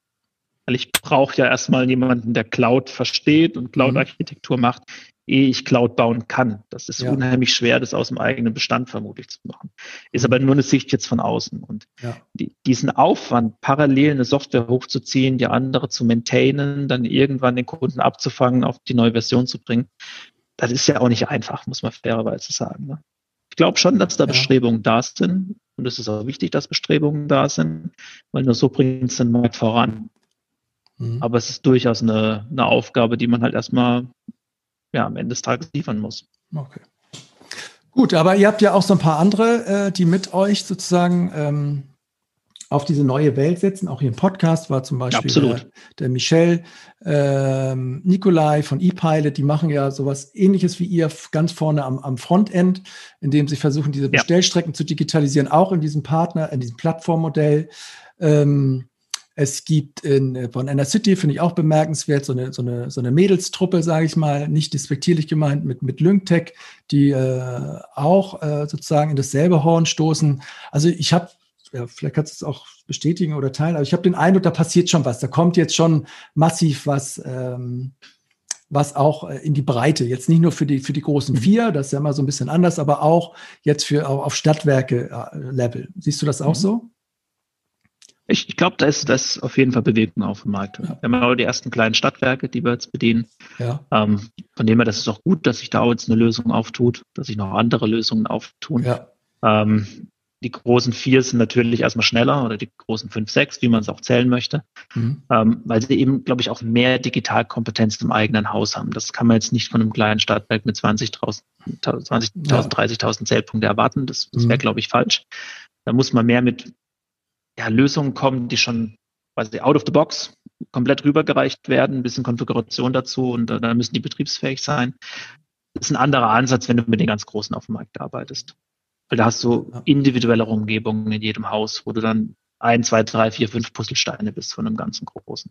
Weil ich brauche ja erstmal jemanden, der Cloud versteht und Cloud-Architektur mhm. macht, ehe ich Cloud bauen kann. Das ist ja. unheimlich schwer, das aus dem eigenen Bestand vermutlich zu machen. Ist aber nur eine Sicht jetzt von außen. Und ja. die, diesen Aufwand, parallel eine Software hochzuziehen, die andere zu maintainen, dann irgendwann den Kunden abzufangen, auf die neue Version zu bringen, das ist ja auch nicht einfach, muss man fairerweise sagen. Ne? Ich glaube schon, dass da ja. Bestrebungen da sind. Und es ist auch wichtig, dass Bestrebungen da sind, weil nur so bringt es den Markt voran. Mhm. Aber es ist durchaus eine, eine Aufgabe, die man halt erstmal ja, am Ende des Tages liefern muss. Okay. Gut, aber ihr habt ja auch so ein paar andere, äh, die mit euch sozusagen ähm, auf diese neue Welt setzen. Auch hier im Podcast war zum Beispiel der, der, Michel ähm, Nikolai von ePilot. Die machen ja sowas ähnliches wie ihr ganz vorne am, am Frontend, indem sie versuchen, diese Bestellstrecken ja. zu digitalisieren, auch in diesem Partner, in diesem Plattformmodell. Ähm, es gibt in, äh, von Inner City, finde ich auch bemerkenswert, so eine, so eine, so eine Mädelstruppe, sage ich mal, nicht despektierlich gemeint, mit, mit Lyngtech, die äh, auch äh, sozusagen in dasselbe Horn stoßen. Also ich habe, ja, vielleicht kannst du es auch bestätigen oder teilen, aber ich habe den Eindruck, da passiert schon was. Da kommt jetzt schon massiv was. Ähm, was auch äh, in die Breite, jetzt nicht nur für die, für die großen mhm. vier, das ist ja immer so ein bisschen anders, aber auch jetzt für auf Stadtwerke-Level. Siehst du das auch mhm. so? Ich, ich glaube, da ist, da ist auf jeden Fall Bewegung auf dem Markt. Ja. Wir haben auch die ersten kleinen Stadtwerke, die wir jetzt bedienen. Ja. Ähm, von dem her, das ist auch gut, dass sich da auch jetzt eine Lösung auftut, dass sich noch andere Lösungen auftun. Ja. Ähm, die großen vier sind natürlich erstmal schneller oder die großen fünf, sechs, wie man es auch zählen möchte, mhm. ähm, weil sie eben, glaube ich, auch mehr Digitalkompetenz im eigenen Haus haben. Das kann man jetzt nicht von einem kleinen Stadtwerk mit 20.000, 20 ja. 30.000 Zählpunkte erwarten. Das, das wäre, mhm. glaube ich, falsch. Da muss man mehr mit ja, Lösungen kommen, die schon quasi out of the box komplett rübergereicht werden, ein bisschen Konfiguration dazu und äh, dann müssen die betriebsfähig sein. Das ist ein anderer Ansatz, wenn du mit den ganz Großen auf dem Markt arbeitest. Weil da hast du individuellere Umgebungen in jedem Haus, wo du dann ein, zwei, drei, vier, fünf Puzzlesteine bist von einem ganzen Großen.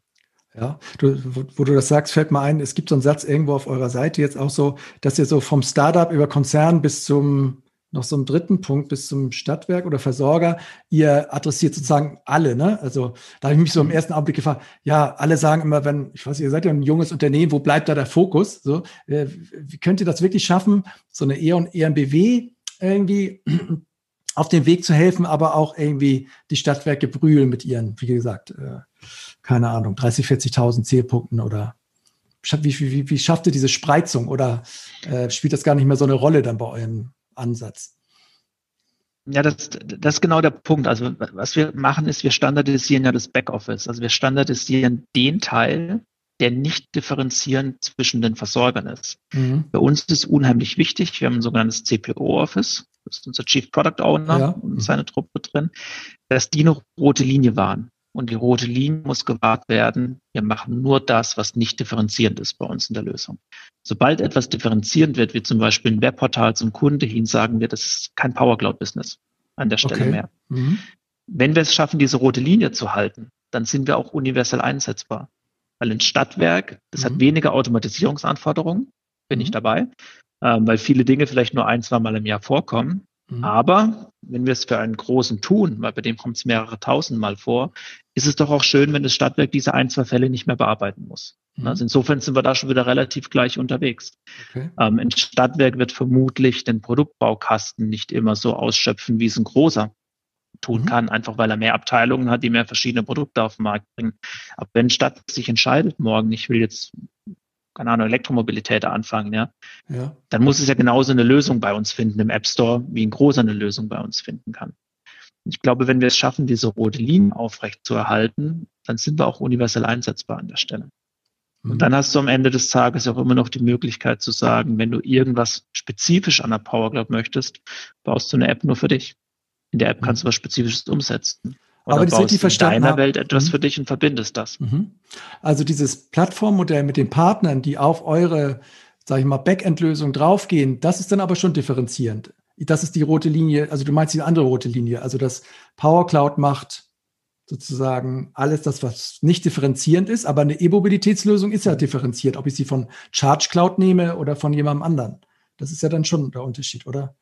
Ja, du, wo, wo, du das sagst, fällt mir ein, es gibt so einen Satz irgendwo auf eurer Seite jetzt auch so, dass ihr so vom Startup über Konzern bis zum noch so einen dritten Punkt bis zum Stadtwerk oder Versorger. Ihr adressiert sozusagen alle, ne? Also da habe ich mich so im mhm. ersten Augenblick gefragt, ja, alle sagen immer, wenn, ich weiß, ihr seid ja ein junges Unternehmen, wo bleibt da der Fokus? So, äh, wie könnt ihr das wirklich schaffen, so eine E und EMBW irgendwie auf den Weg zu helfen, aber auch irgendwie die Stadtwerke brühlen mit ihren, wie gesagt, äh, keine Ahnung, 30, 40.000 Zielpunkten oder wie, wie, wie schafft ihr diese Spreizung oder äh, spielt das gar nicht mehr so eine Rolle dann bei euren Ansatz. Ja, das, das ist genau der Punkt. Also was wir machen, ist, wir standardisieren ja das Backoffice. Also wir standardisieren den Teil, der nicht differenzierend zwischen den Versorgern ist. Mhm. Bei uns ist es unheimlich wichtig. Wir haben ein sogenanntes CPO-Office. Das ist unser Chief Product Owner ja. und seine Truppe drin, dass die eine rote Linie waren. Und die rote Linie muss gewahrt werden. Wir machen nur das, was nicht differenzierend ist bei uns in der Lösung. Sobald etwas differenzierend wird, wie zum Beispiel ein Webportal zum Kunde hin, sagen wir, das ist kein Power Cloud Business an der Stelle okay. mehr. Mhm. Wenn wir es schaffen, diese rote Linie zu halten, dann sind wir auch universell einsetzbar. Weil ein Stadtwerk, das mhm. hat weniger Automatisierungsanforderungen, bin mhm. ich dabei, ähm, weil viele Dinge vielleicht nur ein, zwei Mal im Jahr vorkommen. Mhm. Aber wenn wir es für einen großen tun, weil bei dem kommt es mehrere tausend Mal vor, ist es doch auch schön, wenn das Stadtwerk diese ein, zwei Fälle nicht mehr bearbeiten muss. Mhm. Also insofern sind wir da schon wieder relativ gleich unterwegs. Okay. Ähm, ein Stadtwerk wird vermutlich den Produktbaukasten nicht immer so ausschöpfen, wie es ein großer tun mhm. kann, einfach weil er mehr Abteilungen hat, die mehr verschiedene Produkte auf den Markt bringen. Aber wenn Stadt sich entscheidet, morgen, ich will jetzt keine Ahnung, Elektromobilität anfangen, ja, ja, dann muss es ja genauso eine Lösung bei uns finden im App Store, wie ein großer eine Lösung bei uns finden kann. Ich glaube, wenn wir es schaffen, diese rote Linie aufrecht zu erhalten, dann sind wir auch universell einsetzbar an der Stelle. Und mhm. dann hast du am Ende des Tages auch immer noch die Möglichkeit zu sagen, wenn du irgendwas spezifisch an der Power Cloud möchtest, baust du eine App nur für dich. In der App mhm. kannst du was Spezifisches umsetzen. Oder Aber das baust in deiner. Welt etwas mhm. für dich und verbindest das. Mhm. Also dieses Plattformmodell mit den Partnern, die auf eure, sage ich mal, Backend-Lösung draufgehen, das ist dann aber schon differenzierend. Das ist die rote Linie, also du meinst die andere rote Linie, also das Power Cloud macht sozusagen alles das, was nicht differenzierend ist, aber eine E-Mobilitätslösung ist ja differenziert, ob ich sie von Charge Cloud nehme oder von jemandem anderen. Das ist ja dann schon der Unterschied, oder?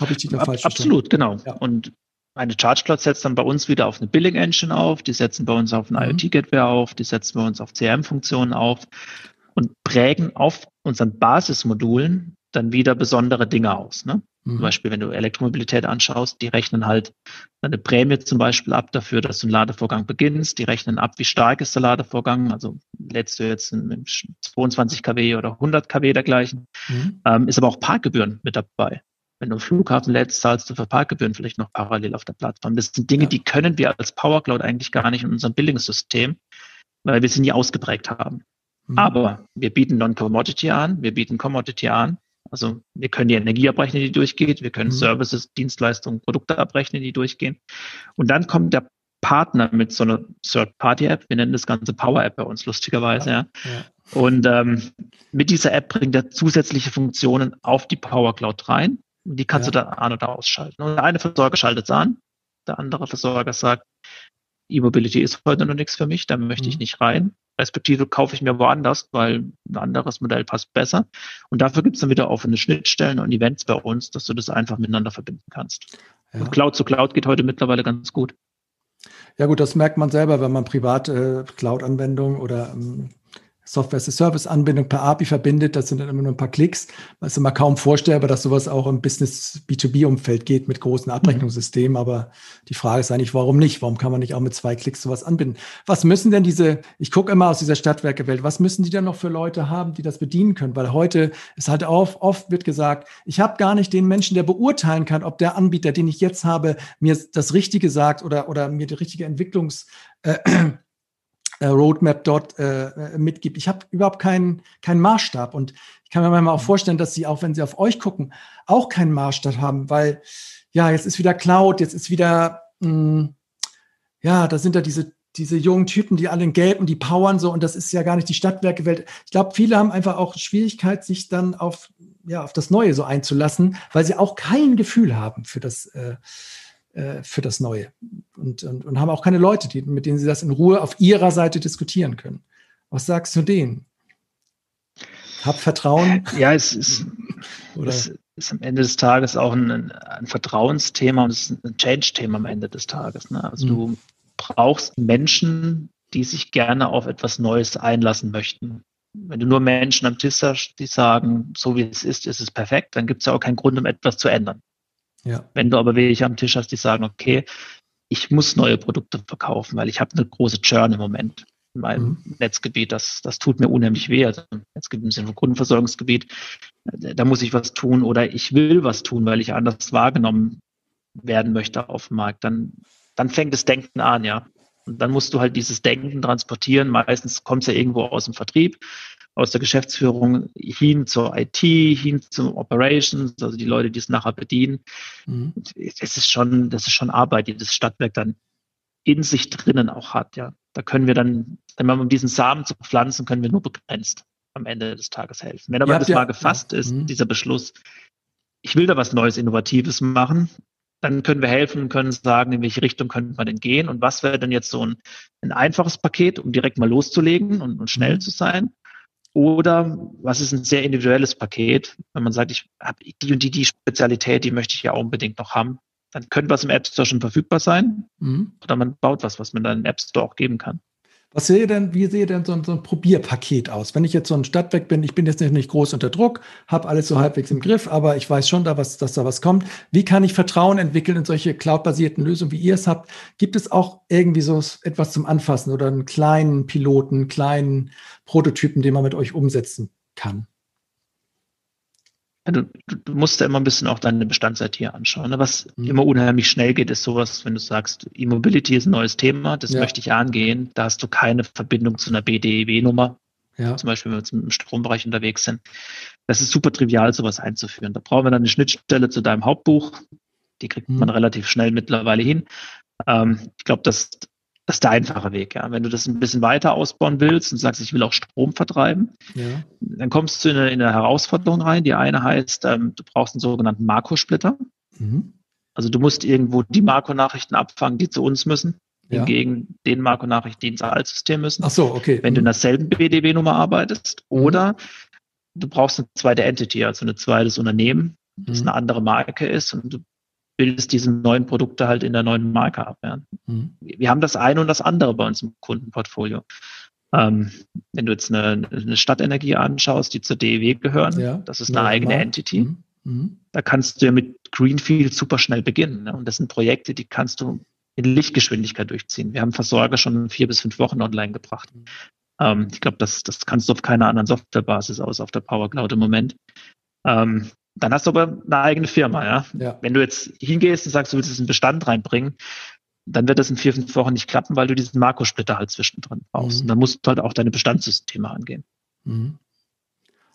Habe ich dich da falsch Absolut, genau. Ja. Und eine Charge Cloud setzt dann bei uns wieder auf eine Billing Engine auf, die setzen bei uns auf ein mhm. IoT Gateway auf, die setzen bei uns auf CRM-Funktionen auf und prägen auf unseren Basismodulen dann wieder besondere Dinge aus. Ne? Mhm. Zum Beispiel, wenn du Elektromobilität anschaust, die rechnen halt eine Prämie zum Beispiel ab dafür, dass du einen Ladevorgang beginnst. Die rechnen ab, wie stark ist der Ladevorgang. Also lädst du jetzt mit 22 kW oder 100 kW dergleichen. Mhm. Ähm, ist aber auch Parkgebühren mit dabei. Wenn du am Flughafen lädst, zahlst du für Parkgebühren vielleicht noch parallel auf der Plattform. Das sind Dinge, ja. die können wir als Power Cloud eigentlich gar nicht in unserem Bildungssystem, weil wir sie nie ausgeprägt haben. Mhm. Aber wir bieten Non-Commodity an, wir bieten Commodity an also wir können die Energie abrechnen, die durchgeht. Wir können mhm. Services, Dienstleistungen, Produkte abrechnen, die durchgehen. Und dann kommt der Partner mit so einer Third-Party-App. Wir nennen das Ganze Power-App bei uns lustigerweise. Ja. ja. Und ähm, mit dieser App bringt er zusätzliche Funktionen auf die Power Cloud rein. Und die kannst ja. du da an oder ausschalten. Und der eine Versorger schaltet es an, der andere Versorger sagt, E-Mobility ist heute noch nichts für mich, da möchte mhm. ich nicht rein respektive kaufe ich mir woanders, weil ein anderes Modell passt besser. Und dafür gibt es dann wieder offene Schnittstellen und Events bei uns, dass du das einfach miteinander verbinden kannst. Ja. Und Cloud zu Cloud geht heute mittlerweile ganz gut. Ja gut, das merkt man selber, wenn man privat äh, Cloud-Anwendungen oder ähm, Software-as-a-Service-Anbindung per API verbindet, das sind dann immer nur ein paar Klicks. Das ist immer kaum vorstellbar, dass sowas auch im Business-B2B-Umfeld geht mit großen Abrechnungssystemen. Aber die Frage ist eigentlich, warum nicht? Warum kann man nicht auch mit zwei Klicks sowas anbinden? Was müssen denn diese, ich gucke immer aus dieser Stadtwerkewelt, was müssen die denn noch für Leute haben, die das bedienen können? Weil heute ist halt oft, oft wird gesagt, ich habe gar nicht den Menschen, der beurteilen kann, ob der Anbieter, den ich jetzt habe, mir das Richtige sagt oder, oder mir die richtige Entwicklungs- äh, Roadmap dort äh, mitgibt. Ich habe überhaupt keinen keinen Maßstab und ich kann mir manchmal auch mhm. vorstellen, dass sie auch, wenn sie auf euch gucken, auch keinen Maßstab haben, weil ja, jetzt ist wieder Cloud, jetzt ist wieder, mh, hm, ja, da sind da diese diese jungen Typen, die alle in Gelb und die powern so und das ist ja gar nicht die Stadtwerkewelt. Ich glaube, viele haben einfach auch Schwierigkeit, sich dann auf ja auf das Neue so einzulassen, weil sie auch kein Gefühl haben für das äh, äh, für das Neue und, und, und haben auch keine Leute, die, mit denen sie das in Ruhe auf ihrer Seite diskutieren können. Was sagst du denen? Hab Vertrauen. Ja, es ist, es ist am Ende des Tages auch ein, ein Vertrauensthema und es ist ein Change-Thema am Ende des Tages. Ne? Also mhm. du brauchst Menschen, die sich gerne auf etwas Neues einlassen möchten. Wenn du nur Menschen am Tisch hast, die sagen, so wie es ist, ist es perfekt, dann gibt es ja auch keinen Grund, um etwas zu ändern. Ja. Wenn du aber welche am Tisch hast, die sagen, okay, ich muss neue Produkte verkaufen, weil ich habe eine große Churn im Moment in meinem mhm. Netzgebiet. Das, das tut mir unheimlich weh. Also Netzgebiet im Sinne von Grundversorgungsgebiet, da muss ich was tun oder ich will was tun, weil ich anders wahrgenommen werden möchte auf dem Markt. Dann, dann fängt das Denken an, ja. Und dann musst du halt dieses Denken transportieren. Meistens kommt es ja irgendwo aus dem Vertrieb aus der Geschäftsführung hin zur IT, hin zum Operations, also die Leute, die es nachher bedienen. Mhm. Das ist schon, das ist schon Arbeit, die das Stadtwerk dann in sich drinnen auch hat, ja. Da können wir dann, wenn man um diesen Samen zu pflanzen, können wir nur begrenzt am Ende des Tages helfen. Wenn aber das ja, mal gefasst ja. ist, mhm. dieser Beschluss, ich will da was Neues, Innovatives machen, dann können wir helfen und können sagen, in welche Richtung könnte man denn gehen und was wäre denn jetzt so ein, ein einfaches Paket, um direkt mal loszulegen und, und schnell mhm. zu sein. Oder was ist ein sehr individuelles Paket, wenn man sagt, ich habe die und die, die Spezialität, die möchte ich ja unbedingt noch haben, dann könnte was im App Store schon verfügbar sein. Mhm. Oder man baut was, was man dann im App Store auch geben kann. Was sehe denn, wie sehe denn so ein, so ein Probierpaket aus? Wenn ich jetzt so ein Stadtwerk bin, ich bin jetzt nicht groß unter Druck, habe alles so halbwegs im Griff, aber ich weiß schon, da was, dass da was kommt. Wie kann ich Vertrauen entwickeln in solche cloud-basierten Lösungen, wie ihr es habt? Gibt es auch irgendwie so etwas zum Anfassen oder einen kleinen Piloten, einen kleinen Prototypen, den man mit euch umsetzen kann? Du, du, musst ja immer ein bisschen auch deine Bestands-IT anschauen. Ne? Was mhm. immer unheimlich schnell geht, ist sowas, wenn du sagst, E-Mobility ist ein neues Thema, das ja. möchte ich angehen, da hast du keine Verbindung zu einer BDEW-Nummer. Ja. Zum Beispiel, wenn wir im Strombereich unterwegs sind. Das ist super trivial, sowas einzuführen. Da brauchen wir dann eine Schnittstelle zu deinem Hauptbuch. Die kriegt mhm. man relativ schnell mittlerweile hin. Ähm, ich glaube, das, das ist der einfache Weg. Ja. Wenn du das ein bisschen weiter ausbauen willst und sagst, ich will auch Strom vertreiben, ja. dann kommst du in eine, in eine, Herausforderung rein. Die eine heißt, ähm, du brauchst einen sogenannten Makro-Splitter. Mhm. Also du musst irgendwo die Makro-Nachrichten abfangen, die zu uns müssen. Ja. Hingegen den Makro-Nachrichten, die ins Altsystem müssen. Ach so, okay. Wenn mhm. du in mhm. derselben BDB-Nummer arbeitest. Mhm. Oder du brauchst eine zweite Entity, also ein zweites Unternehmen, das mhm. eine andere Marke ist und du bildest diese neuen Produkte halt in der neuen Marke ab. Ja. Mhm. Wir haben das eine und das andere bei uns im Kundenportfolio. Ähm, wenn du jetzt eine, eine, Stadtenergie anschaust, die zur DEW gehören, ja. das ist eine ja, eigene Entity. Mhm. Mhm. Da kannst du ja mit Greenfield super schnell beginnen. Ne? Und das sind Projekte, die kannst du in Lichtgeschwindigkeit durchziehen. Wir haben Versorger schon vier bis fünf Wochen online gebracht. Mhm. Ähm, ich glaube, das, das kannst du auf keiner anderen Softwarebasis aus, auf der Power Cloud im Moment. Ähm, dann hast du aber eine eigene Firma, ja? ja. Wenn du jetzt hingehst und sagst, du willst es in Bestand reinbringen, dann wird das in vier, fünf Wochen nicht klappen, weil du diesen Makrosplitter halt zwischendrin brauchst. Mhm. Und dann musst du halt auch deine Bestandssysteme angehen. Mhm.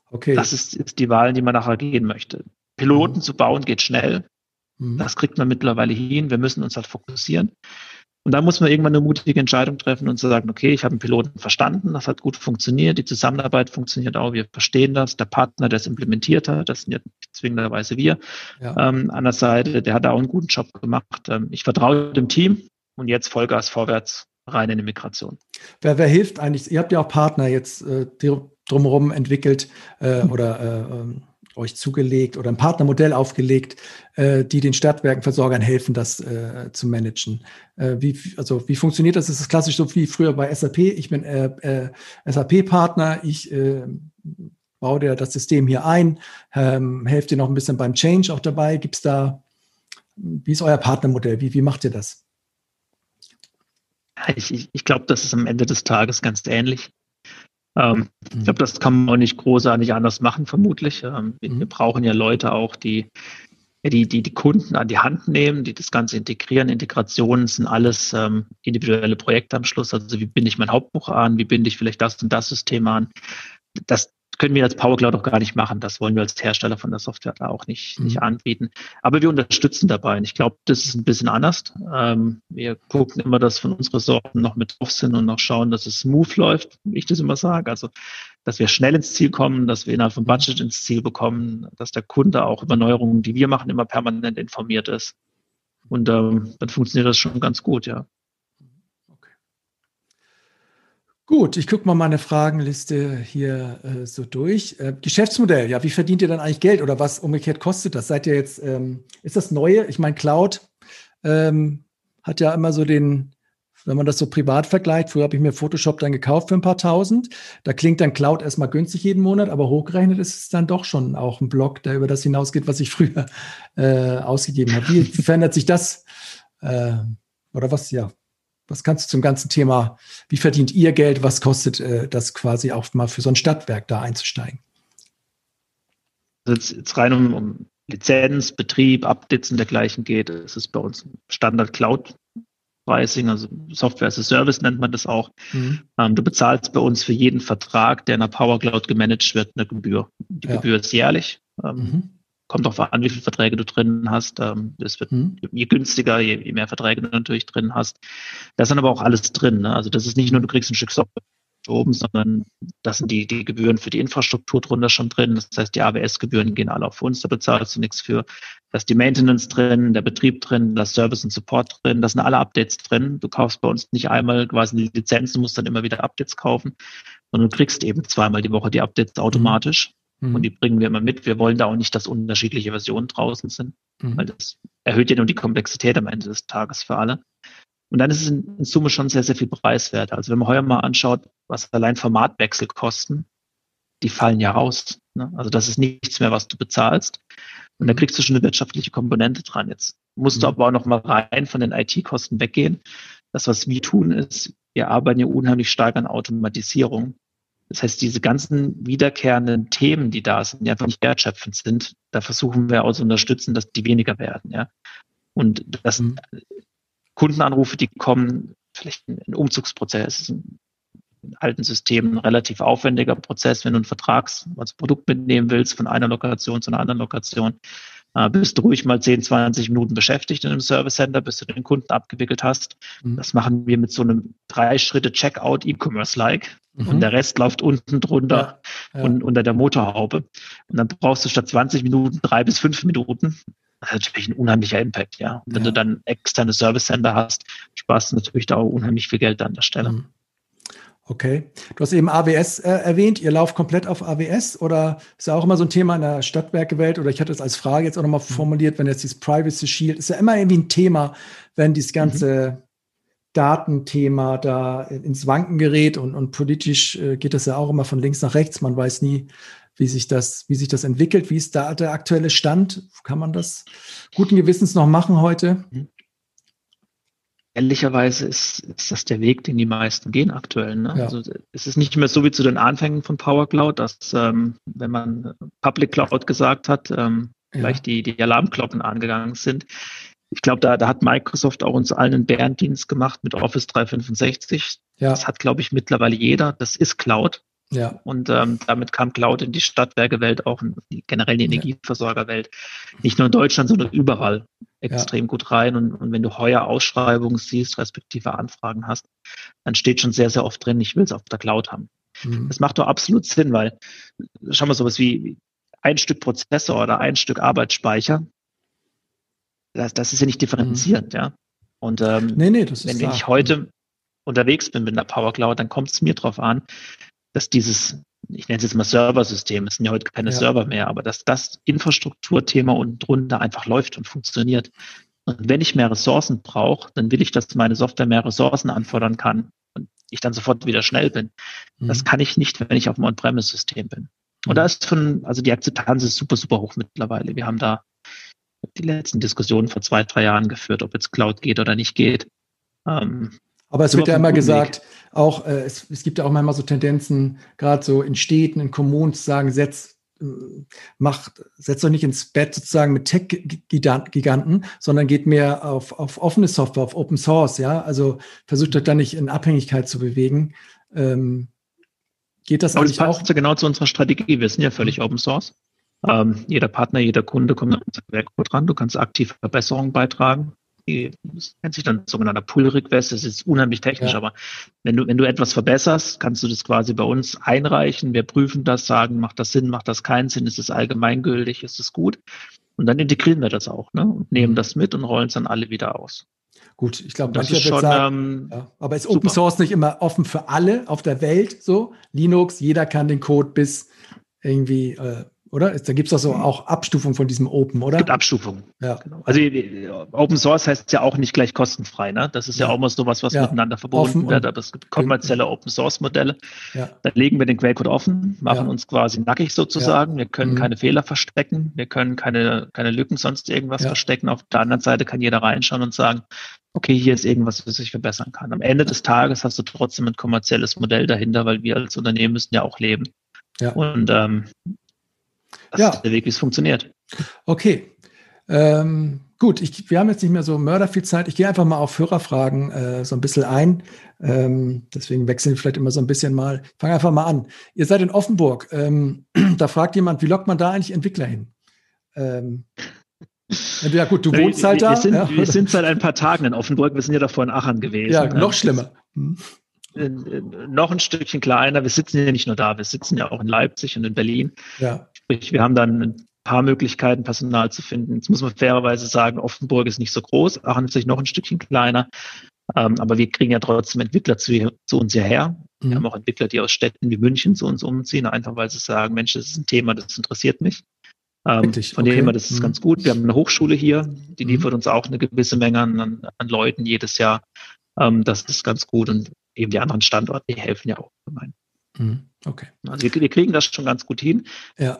Okay. Das ist, ist die Wahl, die man nachher gehen möchte. Piloten mhm. zu bauen geht schnell. Mhm. Das kriegt man mittlerweile hin. Wir müssen uns halt fokussieren. Und da muss man irgendwann eine mutige Entscheidung treffen und zu sagen, okay, ich habe einen Piloten verstanden, das hat gut funktioniert, die Zusammenarbeit funktioniert auch, wir verstehen das, der Partner, der es implementiert hat, das sind ja zwingenderweise wir ja. ähm, an der Seite, der hat da auch einen guten Job gemacht. Ähm, ich vertraue dem Team und jetzt Vollgas vorwärts rein in die Migration. Wer, wer hilft eigentlich? Ihr habt ja auch Partner jetzt äh, drumherum entwickelt äh, oder äh, ähm, euch zugelegt oder ein Partnermodell aufgelegt, äh, die den Stadtwerkenversorgern helfen, das äh, zu managen. Äh, wie, also wie funktioniert das? Ist es klassisch so wie früher bei SAP? Ich bin äh, äh, SAP-Partner, ich äh, baue dir das System hier ein, ähm, helft dir noch ein bisschen beim Change auch dabei. Gibt es da, wie ist euer Partnermodell? Wie, wie macht ihr das? Ich, ich, ich glaube, das ist am Ende des Tages ganz ähnlich. Ähm, mhm. Ich glaube, das kann man auch nicht großartig anders machen, vermutlich. Ähm, wir, mhm. wir, brauchen ja Leute auch, die, die, die die Kunden an die Hand nehmen, die das Ganze integrieren. Integrationen sind alles ähm, individuelle Projekte am Schluss. Also wie binde ich mein Hauptbuch an? Wie binde ich vielleicht das und das System an? Das, können wir als Power Cloud auch gar nicht machen. Das wollen wir als Hersteller von der Software da auch nicht, mhm. nicht anbieten. Aber wir unterstützen dabei. Und ich glaube, das ist ein bisschen anders. Ähm, wir gucken immer, dass von unseren Sorten noch mit drauf sind und noch schauen, dass es smooth läuft, wie ich das immer sage. Also, dass wir schnell ins Ziel kommen, dass wir innerhalb vom Budget ins Ziel bekommen, dass der Kunde auch über Neuerungen, die wir machen, immer permanent informiert ist. Und ähm, dann funktioniert das schon ganz gut, ja. Gut, ich gucke mal meine Fragenliste hier äh, so durch. Äh, Geschäftsmodell, ja, wie verdient ihr dann eigentlich Geld oder was umgekehrt kostet das? Seid ihr jetzt, ähm, ist das Neue? Ich meine, Cloud ähm, hat ja immer so den, wenn man das so privat vergleicht, früher habe ich mir Photoshop dann gekauft für ein paar tausend. Da klingt dann Cloud erstmal günstig jeden Monat, aber hochgerechnet ist es dann doch schon auch ein Block, der über das hinausgeht, was ich früher äh, ausgegeben habe. Wie verändert sich das? Äh, oder was, ja, was kannst du zum ganzen Thema, wie verdient ihr Geld, was kostet äh, das quasi auch mal für so ein Stadtwerk da einzusteigen? Also jetzt, rein um, um Lizenz, Betrieb, Updates und dergleichen geht, es ist bei uns Standard Cloud Pricing, also Software as a Service nennt man das auch. Mhm. Ähm, du bezahlst bei uns für jeden Vertrag, der in der Power Cloud gemanagt wird, eine Gebühr. Die ja. Gebühr ist jährlich. Ähm, mhm kommt auch an, wie viele Verträge du drin hast. Ähm, das wird mhm. je günstiger, je, je, mehr Verträge du natürlich drin hast. Da ist dann aber auch alles drin. Ne? Also das ist nicht nur, du kriegst ein Stück Software oben, sondern das sind die, die Gebühren für die Infrastruktur drunter schon drin. Das heißt, die AWS-Gebühren gehen alle auf uns, da bezahlst du nichts für. Da ist die Maintenance drin, der Betrieb drin, das Service und Support drin, da sind alle Updates drin. Du kaufst bei uns nicht einmal quasi die Lizenz, du musst dann immer wieder Updates kaufen, sondern du kriegst eben zweimal die Woche die Updates automatisch. Mhm. Und die bringen wir immer mit. Wir wollen da auch nicht, dass unterschiedliche Versionen draußen sind, mhm. weil das erhöht ja nur die Komplexität am Ende des Tages für alle. Und dann ist es in, in Summe schon sehr, sehr viel preiswert. Also wenn man heuer mal anschaut, was allein Formatwechsel kosten, die fallen ja raus. Ne? Also das ist nichts mehr, was du bezahlst. Und da mhm. kriegst du schon eine wirtschaftliche Komponente dran. Jetzt musst mhm. du aber auch noch mal rein von den IT-Kosten weggehen. Das, was wir tun, ist, wir arbeiten ja unheimlich stark an Automatisierung. Das heißt, diese ganzen wiederkehrenden Themen, die da sind, die einfach nicht wertschöpfend sind, da versuchen wir auch zu unterstützen, dass die weniger werden, ja. Und das mhm. Kundenanrufe, die kommen, vielleicht ein Umzugsprozess, ein in alten Systemen ein relativ aufwendiger Prozess, wenn du ein Vertrags-, also Produkt mitnehmen willst von einer Lokation zu einer anderen Lokation. Äh, bist du ruhig mal 10, 20 Minuten beschäftigt in einem Service Center, bis du den Kunden abgewickelt hast. Mhm. Das machen wir mit so einem drei Schritte Checkout E-Commerce-like. Mhm. Und der Rest läuft unten drunter ja, ja. und unter der Motorhaube. Und dann brauchst du statt 20 Minuten drei bis fünf Minuten. Das ist natürlich ein unheimlicher Impact, ja. Und wenn ja. du dann externe Service Center hast, sparst du natürlich da auch unheimlich viel Geld an der Stelle. Mhm. Okay. Du hast eben AWS äh, erwähnt. Ihr lauft komplett auf AWS oder ist ja auch immer so ein Thema in der Stadtwerkewelt oder ich hatte es als Frage jetzt auch nochmal mhm. formuliert, wenn jetzt dieses Privacy Shield ist ja immer irgendwie ein Thema, wenn dieses ganze mhm. Datenthema da ins Wanken gerät und, und politisch äh, geht das ja auch immer von links nach rechts. Man weiß nie, wie sich das, wie sich das entwickelt. Wie ist da der aktuelle Stand? Kann man das guten Gewissens noch machen heute? Mhm ehrlicherweise ist, ist das der Weg, den die meisten gehen aktuell. Ne? Ja. Also es ist nicht mehr so wie zu den Anfängen von Power Cloud, dass ähm, wenn man Public Cloud gesagt hat, ähm, ja. gleich die, die Alarmglocken angegangen sind. Ich glaube, da, da hat Microsoft auch uns allen einen Bärendienst gemacht mit Office 365. Ja. Das hat, glaube ich, mittlerweile jeder. Das ist Cloud. Ja. Und ähm, damit kam Cloud in die Stadtwerkewelt, auch in die, generell die Energieversorgerwelt. Nicht nur in Deutschland, sondern überall extrem ja. gut rein. Und, und wenn du heuer Ausschreibungen siehst, respektive Anfragen hast, dann steht schon sehr, sehr oft drin, ich will es auf der Cloud haben. Mhm. Das macht doch absolut Sinn, weil schau mal sowas wie ein Stück Prozessor oder ein Stück Arbeitsspeicher, das, das ist ja nicht differenzierend, mhm. ja. Und ähm, nee, nee, wenn, wenn ich heute unterwegs bin mit einer Power Cloud, dann kommt es mir drauf an, dass dieses, ich nenne es jetzt mal Serversystem, es sind ja heute keine ja. Server mehr, aber dass das Infrastrukturthema unten drunter einfach läuft und funktioniert. Und wenn ich mehr Ressourcen brauche, dann will ich, dass meine Software mehr Ressourcen anfordern kann und ich dann sofort wieder schnell bin. Mhm. Das kann ich nicht, wenn ich auf dem On-Premise-System bin. Und da mhm. ist von, also die Akzeptanz ist super, super hoch mittlerweile. Wir haben da die letzten Diskussionen vor zwei, drei Jahren geführt, ob jetzt Cloud geht oder nicht geht. Ähm, aber es wird ja immer gesagt, Weg. Auch äh, es, es gibt ja auch manchmal so Tendenzen, gerade so in Städten, in Kommunen zu sagen, setz, äh, macht, setzt doch nicht ins Bett sozusagen mit Tech-Giganten, sondern geht mehr auf, auf offene Software, auf Open Source, ja. Also versucht euch da nicht in Abhängigkeit zu bewegen. Ähm, geht das Aber eigentlich das passt auch? Ja genau zu unserer Strategie. Wir sind ja völlig mhm. Open Source. Ähm, jeder Partner, jeder Kunde kommt an unser Werkcode ran. Du kannst aktiv Verbesserungen beitragen die, das nennt sich dann sogenannter Pull-Request, das ist unheimlich technisch, ja. aber wenn du, wenn du etwas verbesserst, kannst du das quasi bei uns einreichen. Wir prüfen das, sagen, macht das Sinn, macht das keinen Sinn, ist es allgemeingültig, ist es gut? Und dann integrieren wir das auch, ne? Und nehmen mhm. das mit und rollen es dann alle wieder aus. Gut, ich glaube, das ist schon, sagen, ähm, ja, aber ist Open super. Source nicht immer offen für alle auf der Welt so? Linux, jeder kann den Code bis irgendwie äh, oder? Da gibt es also auch Abstufungen von diesem Open, oder? Es gibt Abstufungen. Ja. Genau. Also Open Source heißt ja auch nicht gleich kostenfrei. Ne? Das ist ja, ja auch mal so was, was ja. miteinander verbunden wird. Aber es gibt kommerzielle Open Source Modelle. Ja. Da legen wir den Quellcode offen, machen uns quasi nackig sozusagen. Wir können mhm. keine Fehler verstecken. Wir können keine, keine Lücken sonst irgendwas verstecken. Auf der anderen Seite kann jeder reinschauen und sagen, okay, hier ist irgendwas, was ich verbessern kann. Am Ende des Tages hast du trotzdem ein kommerzielles Modell dahinter, weil wir als Unternehmen müssen ja auch leben. Ja. Und ähm, das ja. ist der Weg, wie es funktioniert. Okay. Ähm, gut, ich, wir haben jetzt nicht mehr so mörder viel Zeit. Ich gehe einfach mal auf Hörerfragen äh, so ein bisschen ein. Ähm, deswegen wechseln wir vielleicht immer so ein bisschen mal. Ich fange einfach mal an. Ihr seid in Offenburg. Ähm, da fragt jemand, wie lockt man da eigentlich Entwickler hin? Ähm, ja, gut, du wohnst halt da. Wir sind, ja. wir sind seit ein paar Tagen in Offenburg. Wir sind ja davor in Aachen gewesen. Ja, noch schlimmer. Hm. Noch ein Stückchen kleiner. Wir sitzen ja nicht nur da, wir sitzen ja auch in Leipzig und in Berlin. Ja. Sprich, wir haben dann ein paar Möglichkeiten, Personal zu finden. Jetzt muss man fairerweise sagen, Offenburg ist nicht so groß, Aachen ist noch ein Stückchen kleiner. Ähm, aber wir kriegen ja trotzdem Entwickler zu, zu uns hierher. Mhm. Wir haben auch Entwickler, die aus Städten wie München zu uns umziehen, einfach weil sie sagen, Mensch, das ist ein Thema, das interessiert mich. Ähm, von okay. dem her, das ist mhm. ganz gut. Wir haben eine Hochschule hier, die mhm. liefert uns auch eine gewisse Menge an, an Leuten jedes Jahr. Ähm, das ist ganz gut und eben die anderen Standorte, die helfen ja auch gemein. Mhm. Okay. Also wir, wir, kriegen das schon ganz gut hin. Ja.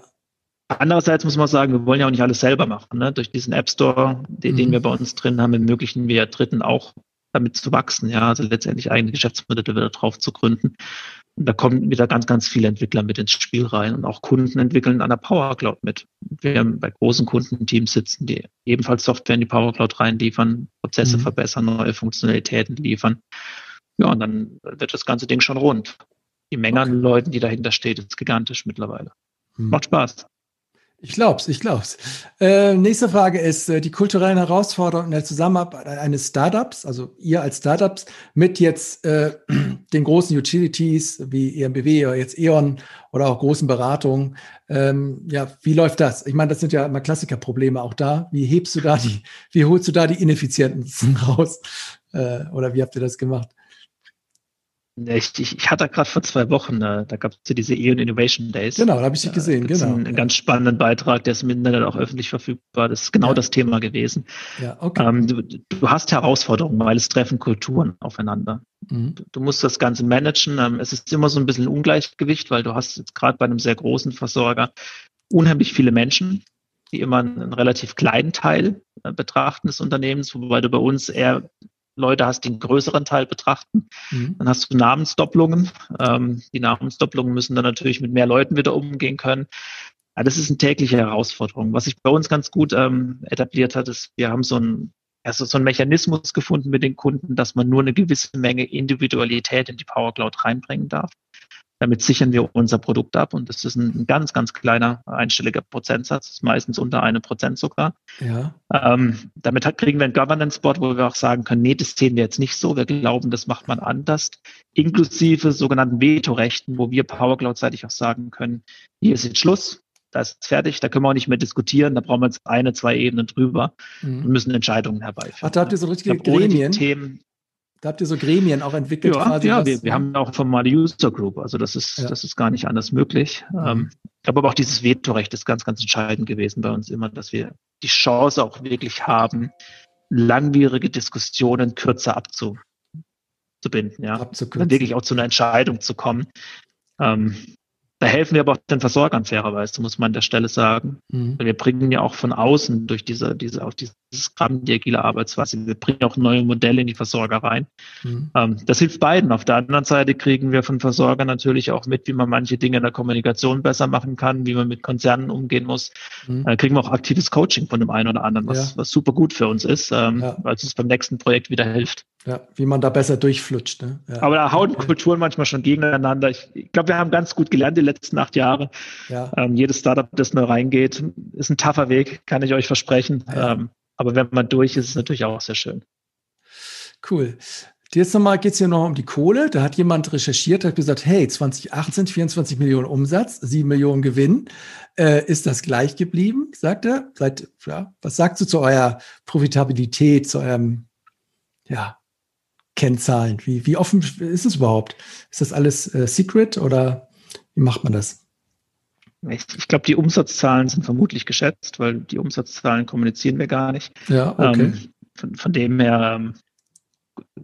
Andererseits muss man sagen, wir wollen ja auch nicht alles selber machen. Ne? Durch diesen App Store, den, mhm. den wir bei uns drin haben, ermöglichen wir Dritten auch damit zu wachsen, ja, also letztendlich eigene Geschäftsmodelle wieder drauf zu gründen. Und da kommen wieder ganz, ganz viele Entwickler mit ins Spiel rein und auch Kunden entwickeln an der Power Cloud mit. Wir haben bei großen Kundenteams sitzen, die ebenfalls Software in die Power Cloud reinliefern, Prozesse mhm. verbessern, neue Funktionalitäten liefern. Ja, und dann wird das ganze Ding schon rund. Die Menge okay. an Leuten, die dahinter steht, ist gigantisch mittlerweile. Mhm. Macht Spaß. Ich glaub's, ich glaub's. Äh, nächste Frage ist äh, die kulturellen Herausforderungen in der Zusammenarbeit eines Startups, also ihr als Startups, mit jetzt äh, den großen Utilities wie EMBW oder jetzt E.ON oder auch großen Beratungen. Ähm, ja, wie läuft das? Ich meine, das sind ja immer Klassikerprobleme auch da. Wie hebst du da die, wie holst du da die Ineffizienzen raus? Äh, oder wie habt ihr das gemacht? Ich, ich, ich hatte gerade vor zwei Wochen, da gab es ja diese Eon Innovation Days. Genau, da habe ich sie gesehen, genau. Einen, einen ganz spannenden Beitrag, der ist im Internet auch öffentlich verfügbar. Das ist genau ja. das Thema gewesen. Ja, okay. Ähm, du, du, hast Herausforderungen, weil es treffen Kulturen aufeinander. Mhm. Du, du, musst das Ganze managen. Ähm, es ist immer so ein bisschen Ungleichgewicht, weil du hast jetzt gerade bei einem sehr großen Versorger unheimlich viele Menschen, die immer einen, einen relativ kleinen Teil äh, betrachten des Unternehmens, wobei du bei uns eher Leute hast, die einen größeren Teil betrachten. Mhm. Dann hast du Namensdopplungen. Ähm, die Namensdopplungen müssen dann natürlich mit mehr Leuten wieder umgehen können. Ja, das ist eine tägliche Herausforderung. Was sich bei uns ganz gut ähm, etabliert hat, ist, wir haben so ein also so einen Mechanismus gefunden mit den Kunden, dass man nur eine gewisse Menge Individualität in die Power Cloud reinbringen darf. Damit sichern wir unser Produkt ab und das ist ein ganz, ganz kleiner einstelliger Prozentsatz, meistens unter einem Prozent sogar. Ja. Ähm, damit kriegen wir ein Governance-Board, wo wir auch sagen können, nee, das sehen wir jetzt nicht so, wir glauben, das macht man anders, inklusive sogenannten Vetorechten, wo wir PowerCloud-seitig auch sagen können, hier ist jetzt Schluss, da ist fertig, da können wir auch nicht mehr diskutieren, da brauchen wir jetzt eine, zwei Ebenen drüber mhm. und müssen Entscheidungen herbeiführen. Ach, da habt ihr so richtige Gremien? Themen, da habt ihr so Gremien auch entwickelt. Ja, quasi ja wir, wir haben auch formale User Group, also das ist, ja. das ist gar nicht anders möglich. Mhm. Ähm, ich glaube aber auch dieses Vetorecht ist ganz, ganz entscheidend gewesen bei uns immer, dass wir die Chance auch wirklich haben, langwierige Diskussionen kürzer abzubinden, ja. Dann wirklich auch zu einer Entscheidung zu kommen. Ähm, da helfen wir aber auch den Versorgern fairerweise, muss man an der Stelle sagen. Mhm. wir bringen ja auch von außen durch diese, diese, auch dieses Gramm, die agile Arbeitsweise, wir bringen auch neue Modelle in die Versorger rein. Mhm. Ähm, das hilft beiden. Auf der anderen Seite kriegen wir von Versorgern natürlich auch mit, wie man manche Dinge in der Kommunikation besser machen kann, wie man mit Konzernen umgehen muss. Mhm. Äh, kriegen wir auch aktives Coaching von dem einen oder anderen, was, ja. was super gut für uns ist, ähm, ja. weil es uns beim nächsten Projekt wieder hilft. Ja, wie man da besser durchflutscht. Ne? Ja. Aber da hauen Kulturen manchmal schon gegeneinander. Ich, ich glaube, wir haben ganz gut gelernt die letzten acht Jahre. Ja. Ähm, jedes Startup, das neu reingeht, ist ein tougher Weg, kann ich euch versprechen. Ja. Ähm, aber wenn man durch ist, ist es natürlich auch sehr schön. Cool. Jetzt nochmal geht es hier noch um die Kohle. Da hat jemand recherchiert, hat gesagt, hey, 2018 24 Millionen Umsatz, 7 Millionen Gewinn. Äh, ist das gleich geblieben, sagt er? Seit, ja, was sagst du zu eurer Profitabilität, zu eurem ja, Kennzahlen? Wie, wie offen ist es überhaupt? Ist das alles äh, Secret oder wie macht man das? Ich, ich glaube, die Umsatzzahlen sind vermutlich geschätzt, weil die Umsatzzahlen kommunizieren wir gar nicht. Ja, okay. Ähm, von, von, dem her ähm,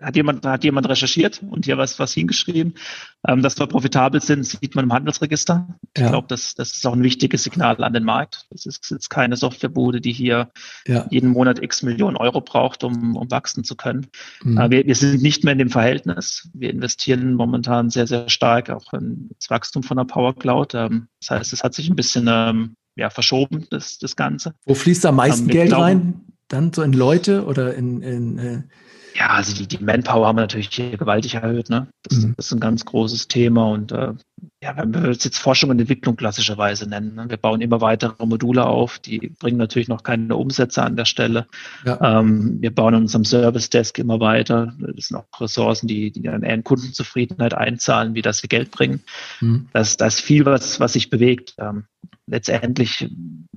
hat jemand, hat jemand recherchiert und hier was, was hingeschrieben. Ähm, dass wir profitabel sind, sieht man im Handelsregister. Ich ja. glaube, das, das ist auch ein wichtiges Signal an den Markt. Das ist jetzt keine Softwarebude, die hier ja. jeden Monat x Millionen Euro braucht, um, um wachsen zu können. Mhm. Äh, wir, wir sind nicht mehr in dem Verhältnis. Wir investieren momentan sehr, sehr stark auch ins Wachstum von der Power Cloud. Ähm, das heißt, es hat sich ein bisschen ähm, ja, verschoben, das, das Ganze. Wo fließt am meisten ähm, Geld glauben, rein? Dann so in Leute oder in, in äh ja, also die, die Manpower haben wir natürlich hier gewaltig erhöht. Ne? Das, mhm. das ist ein ganz großes Thema. Und äh, ja, wenn wir es jetzt Forschung und Entwicklung klassischerweise nennen, ne? wir bauen immer weitere Module auf, die bringen natürlich noch keine Umsätze an der Stelle. Ja. Ähm, wir bauen in unserem Service Desk immer weiter. Das sind auch Ressourcen, die, die dann eher in Kundenzufriedenheit einzahlen, wie das sie Geld bringen. Mhm. Das, das ist viel, was, was sich bewegt. Ähm, letztendlich,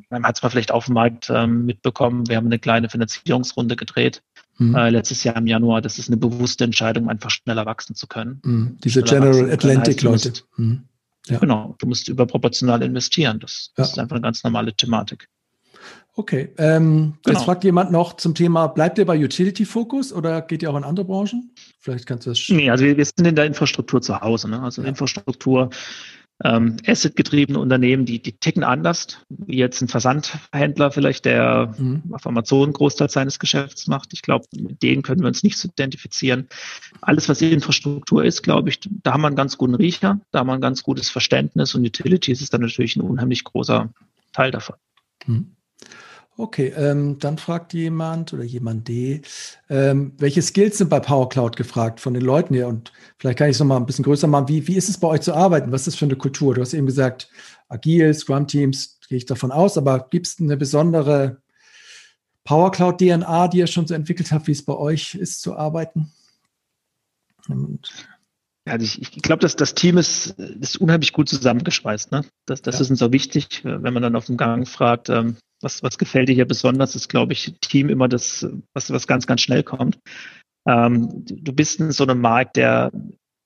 man hat es mal vielleicht auf dem Markt ähm, mitbekommen, wir haben eine kleine Finanzierungsrunde gedreht mhm. äh, letztes Jahr im Januar. Das ist eine bewusste Entscheidung, einfach schneller wachsen zu können. Mhm. Diese General Atlantic-Leute. Mhm. Ja. Genau, du musst überproportional investieren. Das, das ja. ist einfach eine ganz normale Thematik. Okay, ähm, genau. jetzt fragt jemand noch zum Thema, bleibt ihr bei Utility Focus oder geht ihr auch in andere Branchen? Vielleicht kannst du das. Nee, also wir, wir sind in der Infrastruktur zu Hause. Ne? Also ja. Infrastruktur ähm, Asset-getriebene Unternehmen, die, die ticken anders, wie jetzt ein Versandhändler vielleicht, der mhm. auf Amazon einen Großteil seines Geschäfts macht. Ich glaube, mit denen können wir uns nicht so identifizieren. Alles, was Infrastruktur ist, glaube ich, da haben wir einen ganz guten Riecher, da haben wir ein ganz gutes Verständnis und Utilities ist dann natürlich ein unheimlich großer Teil davon. Mhm. Okay, ähm, dann fragt jemand oder jemand D, ähm, welche Skills sind bei Power Cloud gefragt von den Leuten hier? Und vielleicht kann ich es nochmal ein bisschen größer machen. Wie, wie ist es bei euch zu arbeiten? Was ist das für eine Kultur? Du hast eben gesagt, agil, Scrum-Teams, gehe ich davon aus, aber gibt es eine besondere Power Cloud DNA, die ihr schon so entwickelt habt, wie es bei euch ist zu arbeiten? Und ja, also ich, ich glaube, dass das Team ist, ist unheimlich gut zusammengeschweißt. Ne? Das, das ja. ist uns auch wichtig, wenn man dann auf dem Gang fragt, ähm, was, was gefällt dir hier besonders, ist, glaube ich, Team immer das, was, was ganz, ganz schnell kommt. Ähm, du bist in so einem Markt, der,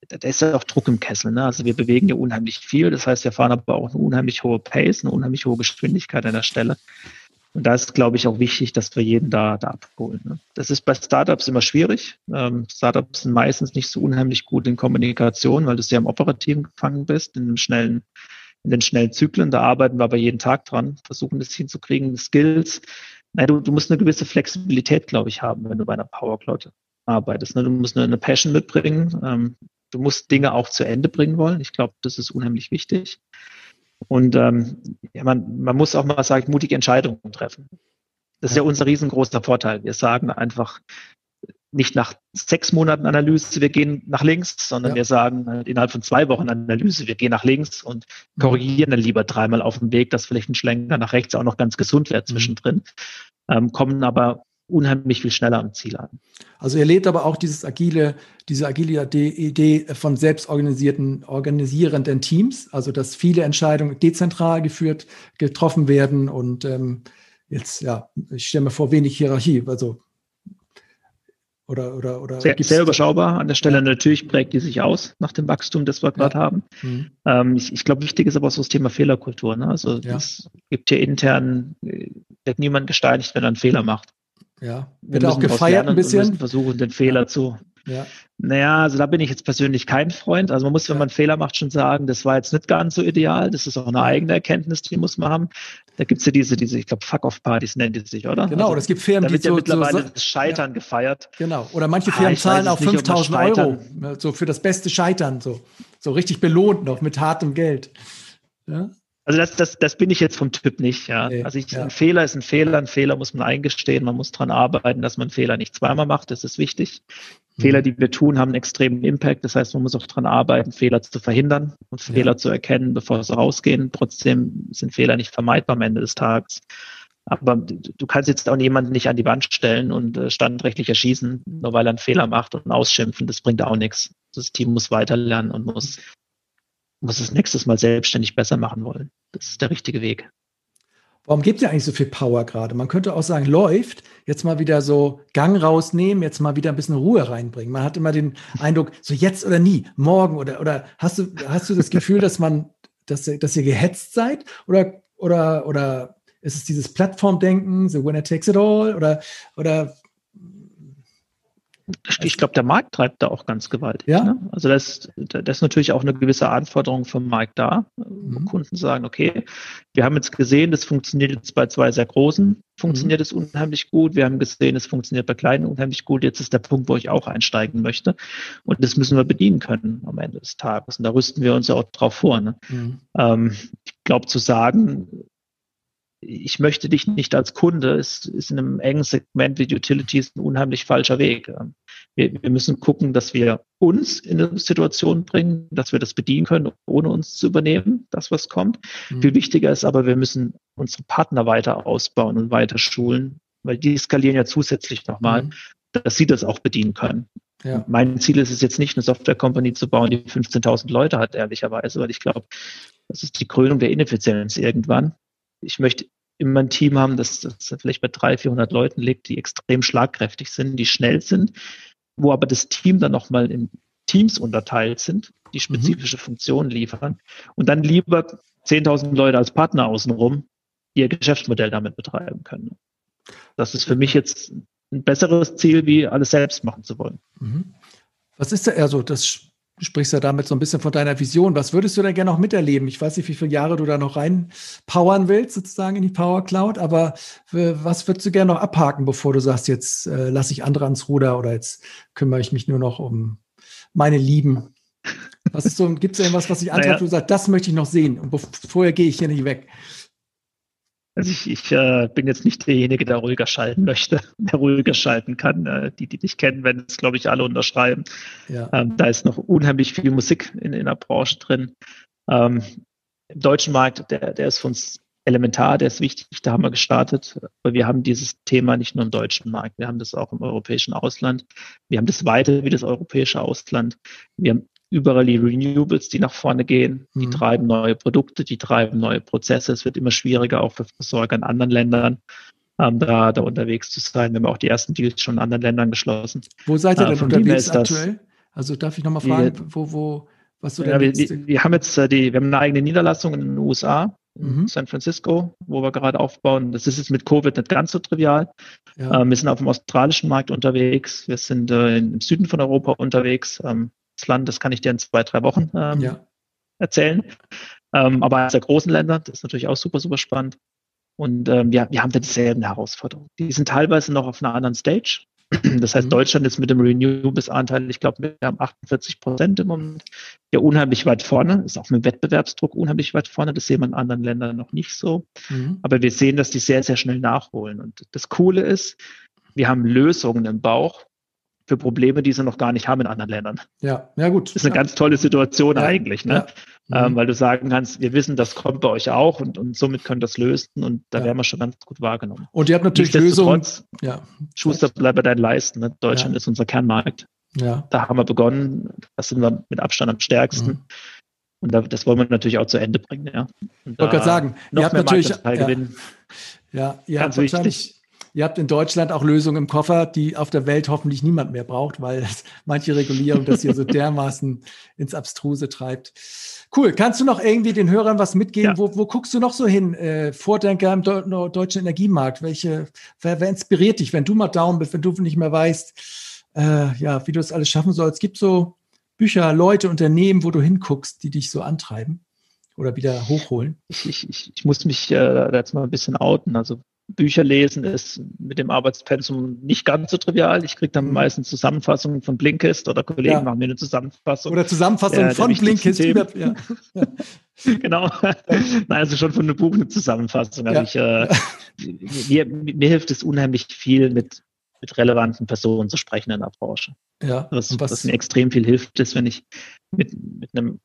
da ist ja auch Druck im Kessel. Ne? Also wir bewegen ja unheimlich viel. Das heißt, wir fahren aber auch eine unheimlich hohe Pace, eine unheimlich hohe Geschwindigkeit an der Stelle. Und da ist, glaube ich, auch wichtig, dass wir jeden da, da abholen. Ne? Das ist bei Startups immer schwierig. Ähm, Startups sind meistens nicht so unheimlich gut in Kommunikation, weil du sehr im Operativen gefangen bist, in einem schnellen in den schnellen Zyklen. Da arbeiten wir aber jeden Tag dran, versuchen das hinzukriegen, Skills. Nein, du, du musst eine gewisse Flexibilität, glaube ich, haben, wenn du bei einer Power Cloud arbeitest. Ne? Du musst eine, eine Passion mitbringen. Ähm, du musst Dinge auch zu Ende bringen wollen. Ich glaube, das ist unheimlich wichtig. Und ähm, ja, man, man muss auch mal sagen, mutige Entscheidungen treffen. Das ist ja unser riesengroßer Vorteil. Wir sagen einfach, nicht nach sechs Monaten Analyse, wir gehen nach links, sondern ja. wir sagen halt innerhalb von zwei Wochen Analyse, wir gehen nach links und korrigieren dann lieber dreimal auf dem Weg, dass vielleicht ein Schlenker nach rechts auch noch ganz gesund wäre mhm. zwischendrin, ähm, kommen aber unheimlich viel schneller am Ziel an. Also ihr lebt aber auch dieses agile, diese agile Idee von selbstorganisierten, organisierenden Teams, also dass viele Entscheidungen dezentral geführt, getroffen werden und ähm, jetzt, ja, ich stelle mir vor, wenig Hierarchie, also oder, oder, oder sehr, sehr überschaubar an der Stelle. Ja. Natürlich prägt die sich aus nach dem Wachstum, das wir gerade ja. haben. Mhm. Ähm, ich, ich glaube, wichtig ist aber auch so das Thema Fehlerkultur. Ne? Also ja. es gibt hier intern, äh, wird niemand gesteinigt, wenn er einen Fehler macht. Ja, wird auch gefeiert ein bisschen. versuchen, den Fehler zu, ja. Naja, also da bin ich jetzt persönlich kein Freund. Also man muss, wenn man Fehler macht, schon sagen, das war jetzt nicht ganz so ideal. Das ist auch eine eigene Erkenntnis, die muss man haben. Da gibt's ja diese, diese, ich glaube, Fuck-Off-Partys nennen die sich, oder? Genau, also, es gibt Firmen, die so, ja mittlerweile so, das Scheitern ja. gefeiert. Genau. Oder manche ah, Firmen ah, zahlen auch 5000 Euro, ne, so für das beste Scheitern, so, so richtig belohnt noch mit hartem Geld. Ja? Also das, das, das bin ich jetzt vom Typ nicht, ja. Okay, also ich, ja. ein Fehler ist ein Fehler, ein Fehler muss man eingestehen, man muss dran arbeiten, dass man Fehler nicht zweimal macht, das ist wichtig. Mhm. Fehler, die wir tun, haben einen extremen Impact, das heißt, man muss auch dran arbeiten, Fehler zu verhindern und ja. Fehler zu erkennen, bevor sie rausgehen. Trotzdem sind Fehler nicht vermeidbar am Ende des Tages. Aber du kannst jetzt auch jemanden nicht an die Wand stellen und äh, standrechtlich erschießen, nur weil er einen Fehler macht und ausschimpfen, das bringt auch nichts. Das Team muss weiterlernen und muss muss es nächstes Mal selbstständig besser machen wollen. Das ist der richtige Weg. Warum gibt es eigentlich so viel Power gerade? Man könnte auch sagen, läuft, jetzt mal wieder so Gang rausnehmen, jetzt mal wieder ein bisschen Ruhe reinbringen. Man hat immer den Eindruck, so jetzt oder nie, morgen oder, oder hast du, hast du das Gefühl, dass man, dass, dass ihr gehetzt seid? Oder, oder, oder ist es dieses Plattformdenken, so winner takes it all? Oder, oder ich glaube, der Markt treibt da auch ganz gewaltig. Ja? Ne? Also das, das ist natürlich auch eine gewisse Anforderung vom Markt da. Mhm. Kunden sagen, okay, wir haben jetzt gesehen, das funktioniert jetzt bei zwei sehr großen, funktioniert es mhm. unheimlich gut. Wir haben gesehen, es funktioniert bei kleinen unheimlich gut. Jetzt ist der Punkt, wo ich auch einsteigen möchte. Und das müssen wir bedienen können am Ende des Tages. Und da rüsten wir uns ja auch drauf vor. Ne? Mhm. Ähm, ich glaube, zu sagen, ich möchte dich nicht als Kunde, ist, ist in einem engen Segment wie Utilities ein unheimlich falscher Weg. Wir, wir, müssen gucken, dass wir uns in eine Situation bringen, dass wir das bedienen können, ohne uns zu übernehmen, das, was kommt. Mhm. Viel wichtiger ist aber, wir müssen unsere Partner weiter ausbauen und weiter schulen, weil die skalieren ja zusätzlich nochmal, mhm. dass sie das auch bedienen können. Ja. Mein Ziel ist es jetzt nicht, eine Software-Company zu bauen, die 15.000 Leute hat, ehrlicherweise, weil ich glaube, das ist die Krönung der Ineffizienz irgendwann ich möchte immer ein Team haben, das, das vielleicht bei 300, 400 Leuten liegt, die extrem schlagkräftig sind, die schnell sind, wo aber das Team dann nochmal in Teams unterteilt sind, die mhm. spezifische. Funktionen liefern und dann lieber 10.000 Leute als Partner außenrum ihr Geschäftsmodell damit betreiben können. Das ist für mich jetzt ein besseres Ziel, wie alles selbst machen zu wollen. Mhm. Was ist da eher so das Du sprichst ja damit so ein bisschen von deiner Vision. Was würdest du denn gerne noch miterleben? Ich weiß nicht, wie viele Jahre du da noch reinpowern willst, sozusagen in die Power Cloud, aber was würdest du gerne noch abhaken, bevor du sagst, jetzt äh, lasse ich andere ans Ruder oder jetzt kümmere ich mich nur noch um meine Lieben? Was ist so, gibt es irgendwas, was ich antreibt, naja. wo du sagst, das möchte ich noch sehen und vorher gehe ich hier nicht weg? Also ich, ich äh, bin jetzt nicht derjenige, der ruhiger schalten möchte, der ruhiger schalten kann. Äh, die, die dich kennen, werden es, glaube ich, alle unterschreiben. Ja. Ähm, da ist noch unheimlich viel Musik in, in der Branche drin. Ähm, Im deutschen Markt, der, der ist für uns elementar, der ist wichtig, da haben wir gestartet. Aber wir haben dieses Thema nicht nur im deutschen Markt, wir haben das auch im europäischen Ausland. Wir haben das weiter wie das europäische Ausland. Wir haben überall die Renewables, die nach vorne gehen, die mhm. treiben neue Produkte, die treiben neue Prozesse. Es wird immer schwieriger, auch für Versorger in anderen Ländern ähm, da, da unterwegs zu sein. Wir haben auch die ersten Deals schon in anderen Ländern geschlossen. Wo seid ihr äh, denn unterwegs aktuell? Also darf ich nochmal fragen, wir, wo, wo, was du ja, denn wir, wir, haben jetzt äh, die, wir haben eine eigene Niederlassung in den USA, mhm. San Francisco, wo wir gerade aufbauen. Das ist jetzt mit Covid nicht ganz so trivial. Ja. Ähm, wir sind auf dem australischen Markt unterwegs. Wir sind äh, im Süden von Europa unterwegs. Ähm, Land, das kann ich dir in zwei, drei Wochen ähm, ja. erzählen. Ähm, aber als der großen Länder, das ist natürlich auch super, super spannend. Und ähm, ja, wir haben da dieselben Herausforderungen. Die sind teilweise noch auf einer anderen Stage. Das heißt, mhm. Deutschland ist mit dem Renewables-Anteil, ich glaube, wir haben 48 Prozent im Moment, ja unheimlich weit vorne, ist auch mit Wettbewerbsdruck unheimlich weit vorne. Das sehen wir in anderen Ländern noch nicht so. Mhm. Aber wir sehen, dass die sehr, sehr schnell nachholen. Und das Coole ist, wir haben Lösungen im Bauch, für Probleme, die sie noch gar nicht haben in anderen Ländern. Ja, ja gut. Das ist eine ja. ganz tolle Situation ja. eigentlich, ne? Ja. Ähm, mhm. weil du sagen kannst, wir wissen, das kommt bei euch auch und, und somit können das lösen und da werden wir schon ganz gut wahrgenommen. Und ihr habt natürlich Lösungen. Ja. Schuster, bleib bei deinen Leisten. Ne? Deutschland ist unser Kernmarkt. Ja. Da haben wir begonnen. Das sind wir mit Abstand am stärksten. Mhm. Und da, das wollen wir natürlich auch zu Ende bringen. Ja. ich wollte gerade sagen, ihr habt natürlich, ja, ja, ihr Ganz habt wichtig. Ihr habt in Deutschland auch Lösungen im Koffer, die auf der Welt hoffentlich niemand mehr braucht, weil das, manche Regulierung das hier so dermaßen ins Abstruse treibt. Cool. Kannst du noch irgendwie den Hörern was mitgeben? Ja. Wo, wo guckst du noch so hin? Äh, Vordenker im Do deutschen Energiemarkt. Welche, wer, wer, inspiriert dich, wenn du mal down bist, wenn du nicht mehr weißt, äh, ja, wie du das alles schaffen sollst? Gibt so Bücher, Leute, Unternehmen, wo du hinguckst, die dich so antreiben oder wieder hochholen? Ich, ich, ich muss mich äh, jetzt mal ein bisschen outen. Also Bücher lesen ist mit dem Arbeitspensum nicht ganz so trivial. Ich kriege dann mhm. meistens Zusammenfassungen von Blinkist oder Kollegen ja. machen mir eine Zusammenfassung. Oder Zusammenfassung äh, von Blinkist. Über, ja. genau. Nein, also schon von einem Buch eine Zusammenfassung. Also ich, äh, mir, mir, hilft es unheimlich viel, mit, mit relevanten Personen zu sprechen in der Branche. Ja. Was, was, was mir extrem viel hilft, ist, wenn ich mit, mit einem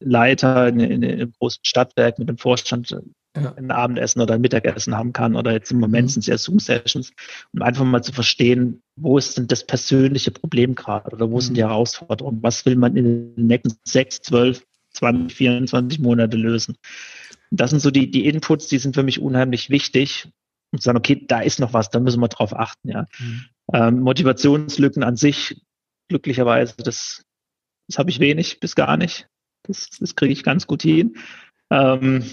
Leiter in, in, in einem großen Stadtwerk, mit dem Vorstand ja. ein Abendessen oder ein Mittagessen haben kann oder jetzt im Moment mhm. sind es ja Zoom-Sessions, um einfach mal zu verstehen, wo ist denn das persönliche Problem gerade oder wo mhm. sind die Herausforderungen, was will man in den nächsten sechs, zwölf, 20, 24 Monate lösen. Und das sind so die, die Inputs, die sind für mich unheimlich wichtig und zu sagen, okay, da ist noch was, da müssen wir drauf achten, ja. Mhm. Ähm, Motivationslücken an sich, glücklicherweise, das, das habe ich wenig bis gar nicht. Das, das kriege ich ganz gut hin. Ähm,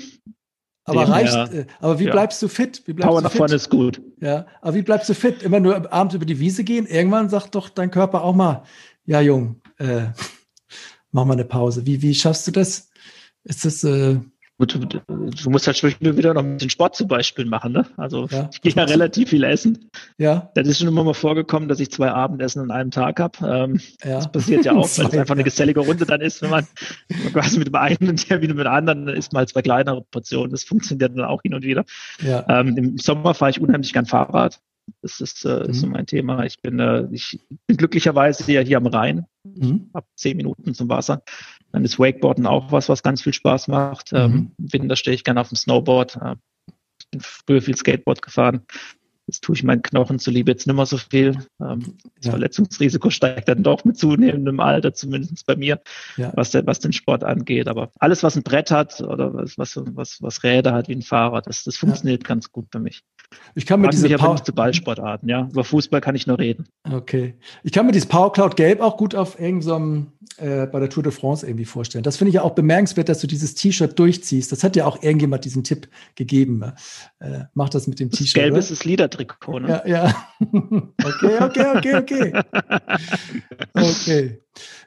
aber reicht, äh, aber wie ja. bleibst du fit? Wie bleibst Power nach fit? vorne ist gut. Ja, aber wie bleibst du fit? Immer nur abends über die Wiese gehen? Irgendwann sagt doch dein Körper auch mal, ja, Jung, äh, mach mal eine Pause. Wie, wie schaffst du das? Ist das, äh, Gut, du musst halt zwischendurch wieder noch ein bisschen Sport zum Beispiel machen, ne? Also ja, ich gehe ja relativ viel essen. Ja. Das ist schon immer mal vorgekommen, dass ich zwei Abendessen an einem Tag habe. Ähm, ja. Das passiert ja auch, weil es einfach eine gesellige Runde dann ist, wenn man, quasi mit dem einen und mit dem anderen isst mal zwei kleinere Portionen. Das funktioniert dann auch hin und wieder. Ja. Ähm, Im Sommer fahre ich unheimlich gern Fahrrad. Das ist, äh, mhm. ist so mein Thema. Ich bin, äh, ich bin glücklicherweise hier, hier am Rhein, mhm. ab zehn Minuten zum Wasser. Dann ist Wakeboarden auch was, was ganz viel Spaß macht. Mhm. Ähm, Im Winter stehe ich gerne auf dem Snowboard. Äh, bin früher viel Skateboard gefahren. Jetzt tue ich meinen Knochen zuliebe jetzt nicht mehr so viel. Ähm, das ja. Verletzungsrisiko steigt dann doch mit zunehmendem Alter, zumindest bei mir, ja. was, der, was den Sport angeht. Aber alles, was ein Brett hat oder was, was, was, was Räder hat wie ein Fahrrad, das, das funktioniert ja. ganz gut für mich. Ich kann mir diese mich aber nicht zu Ballsportarten, ja. Über Fußball kann ich nur reden. Okay. Ich kann mir dieses Power Cloud Gelb auch gut auf irgendeinem äh, bei der Tour de France irgendwie vorstellen. Das finde ich ja auch bemerkenswert, dass du dieses T-Shirt durchziehst. Das hat ja auch irgendjemand diesen Tipp gegeben. Äh, mach das mit dem T-Shirt. Gelb ist das Liedertrikot, ne? Ja, ja. okay, okay, okay, okay. okay.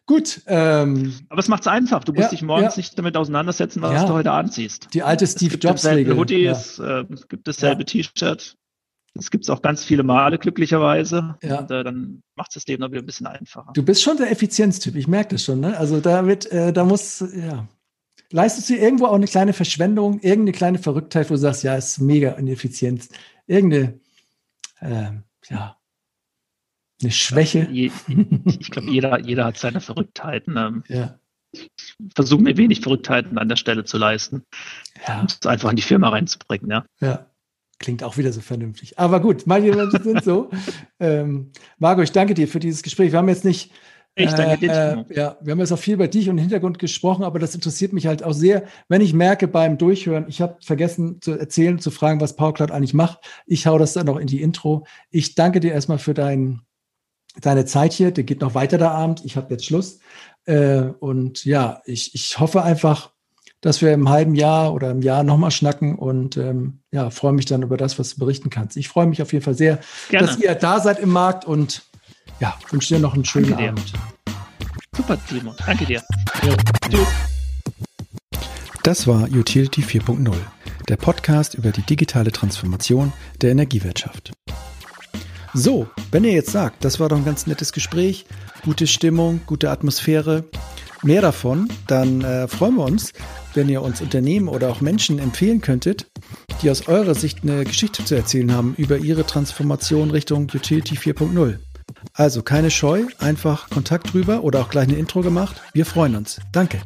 Gut. Ähm, Aber es macht es einfach. Du musst ja, dich morgens ja. nicht damit auseinandersetzen, was ja. du heute anziehst. Die alte Steve Jobs-Regel. Hoodie, ja. es äh, gibt dasselbe T-Shirt. Das gibt es auch ganz viele Male, glücklicherweise. Ja. Und äh, dann macht es das Leben noch wieder ein bisschen einfacher. Du bist schon der Effizienztyp, ich merke das schon. Ne? Also da wird, äh, da muss, ja. Leistest du irgendwo auch eine kleine Verschwendung, irgendeine kleine Verrücktheit, wo du sagst, ja, ist mega ineffizient. Irgendeine, äh, ja, eine Schwäche. Ich, ich glaube, jeder, jeder hat seine Verrücktheiten. Ähm, ja. Ich versuche mir wenig Verrücktheiten an der Stelle zu leisten. Ja. Um es einfach in die Firma reinzubringen, ja. Ja. Klingt auch wieder so vernünftig. Aber gut, manche Menschen sind so. ähm, Marco, ich danke dir für dieses Gespräch. Wir haben jetzt nicht. Ich danke dir. Äh, ja, wir haben jetzt auch viel über dich und den Hintergrund gesprochen, aber das interessiert mich halt auch sehr, wenn ich merke beim Durchhören, ich habe vergessen zu erzählen, zu fragen, was PowerCloud eigentlich macht. Ich hau das dann noch in die Intro. Ich danke dir erstmal für dein, deine Zeit hier. Der geht noch weiter der Abend. Ich habe jetzt Schluss. Äh, und ja, ich, ich hoffe einfach, dass wir im halben Jahr oder im Jahr nochmal schnacken und ähm, ja, freue mich dann über das, was du berichten kannst. Ich freue mich auf jeden Fall sehr, Gerne. dass ihr da seid im Markt und ja, wünsche dir noch einen schönen Danke Abend. Super, Timo. Danke dir. Ja. Tschüss. Das war Utility 4.0, der Podcast über die digitale Transformation der Energiewirtschaft. So, wenn ihr jetzt sagt, das war doch ein ganz nettes Gespräch, gute Stimmung, gute Atmosphäre, mehr davon, dann äh, freuen wir uns, wenn ihr uns Unternehmen oder auch Menschen empfehlen könntet, die aus eurer Sicht eine Geschichte zu erzählen haben über ihre Transformation Richtung Utility 4.0. Also keine Scheu, einfach Kontakt drüber oder auch gleich eine Intro gemacht. Wir freuen uns. Danke.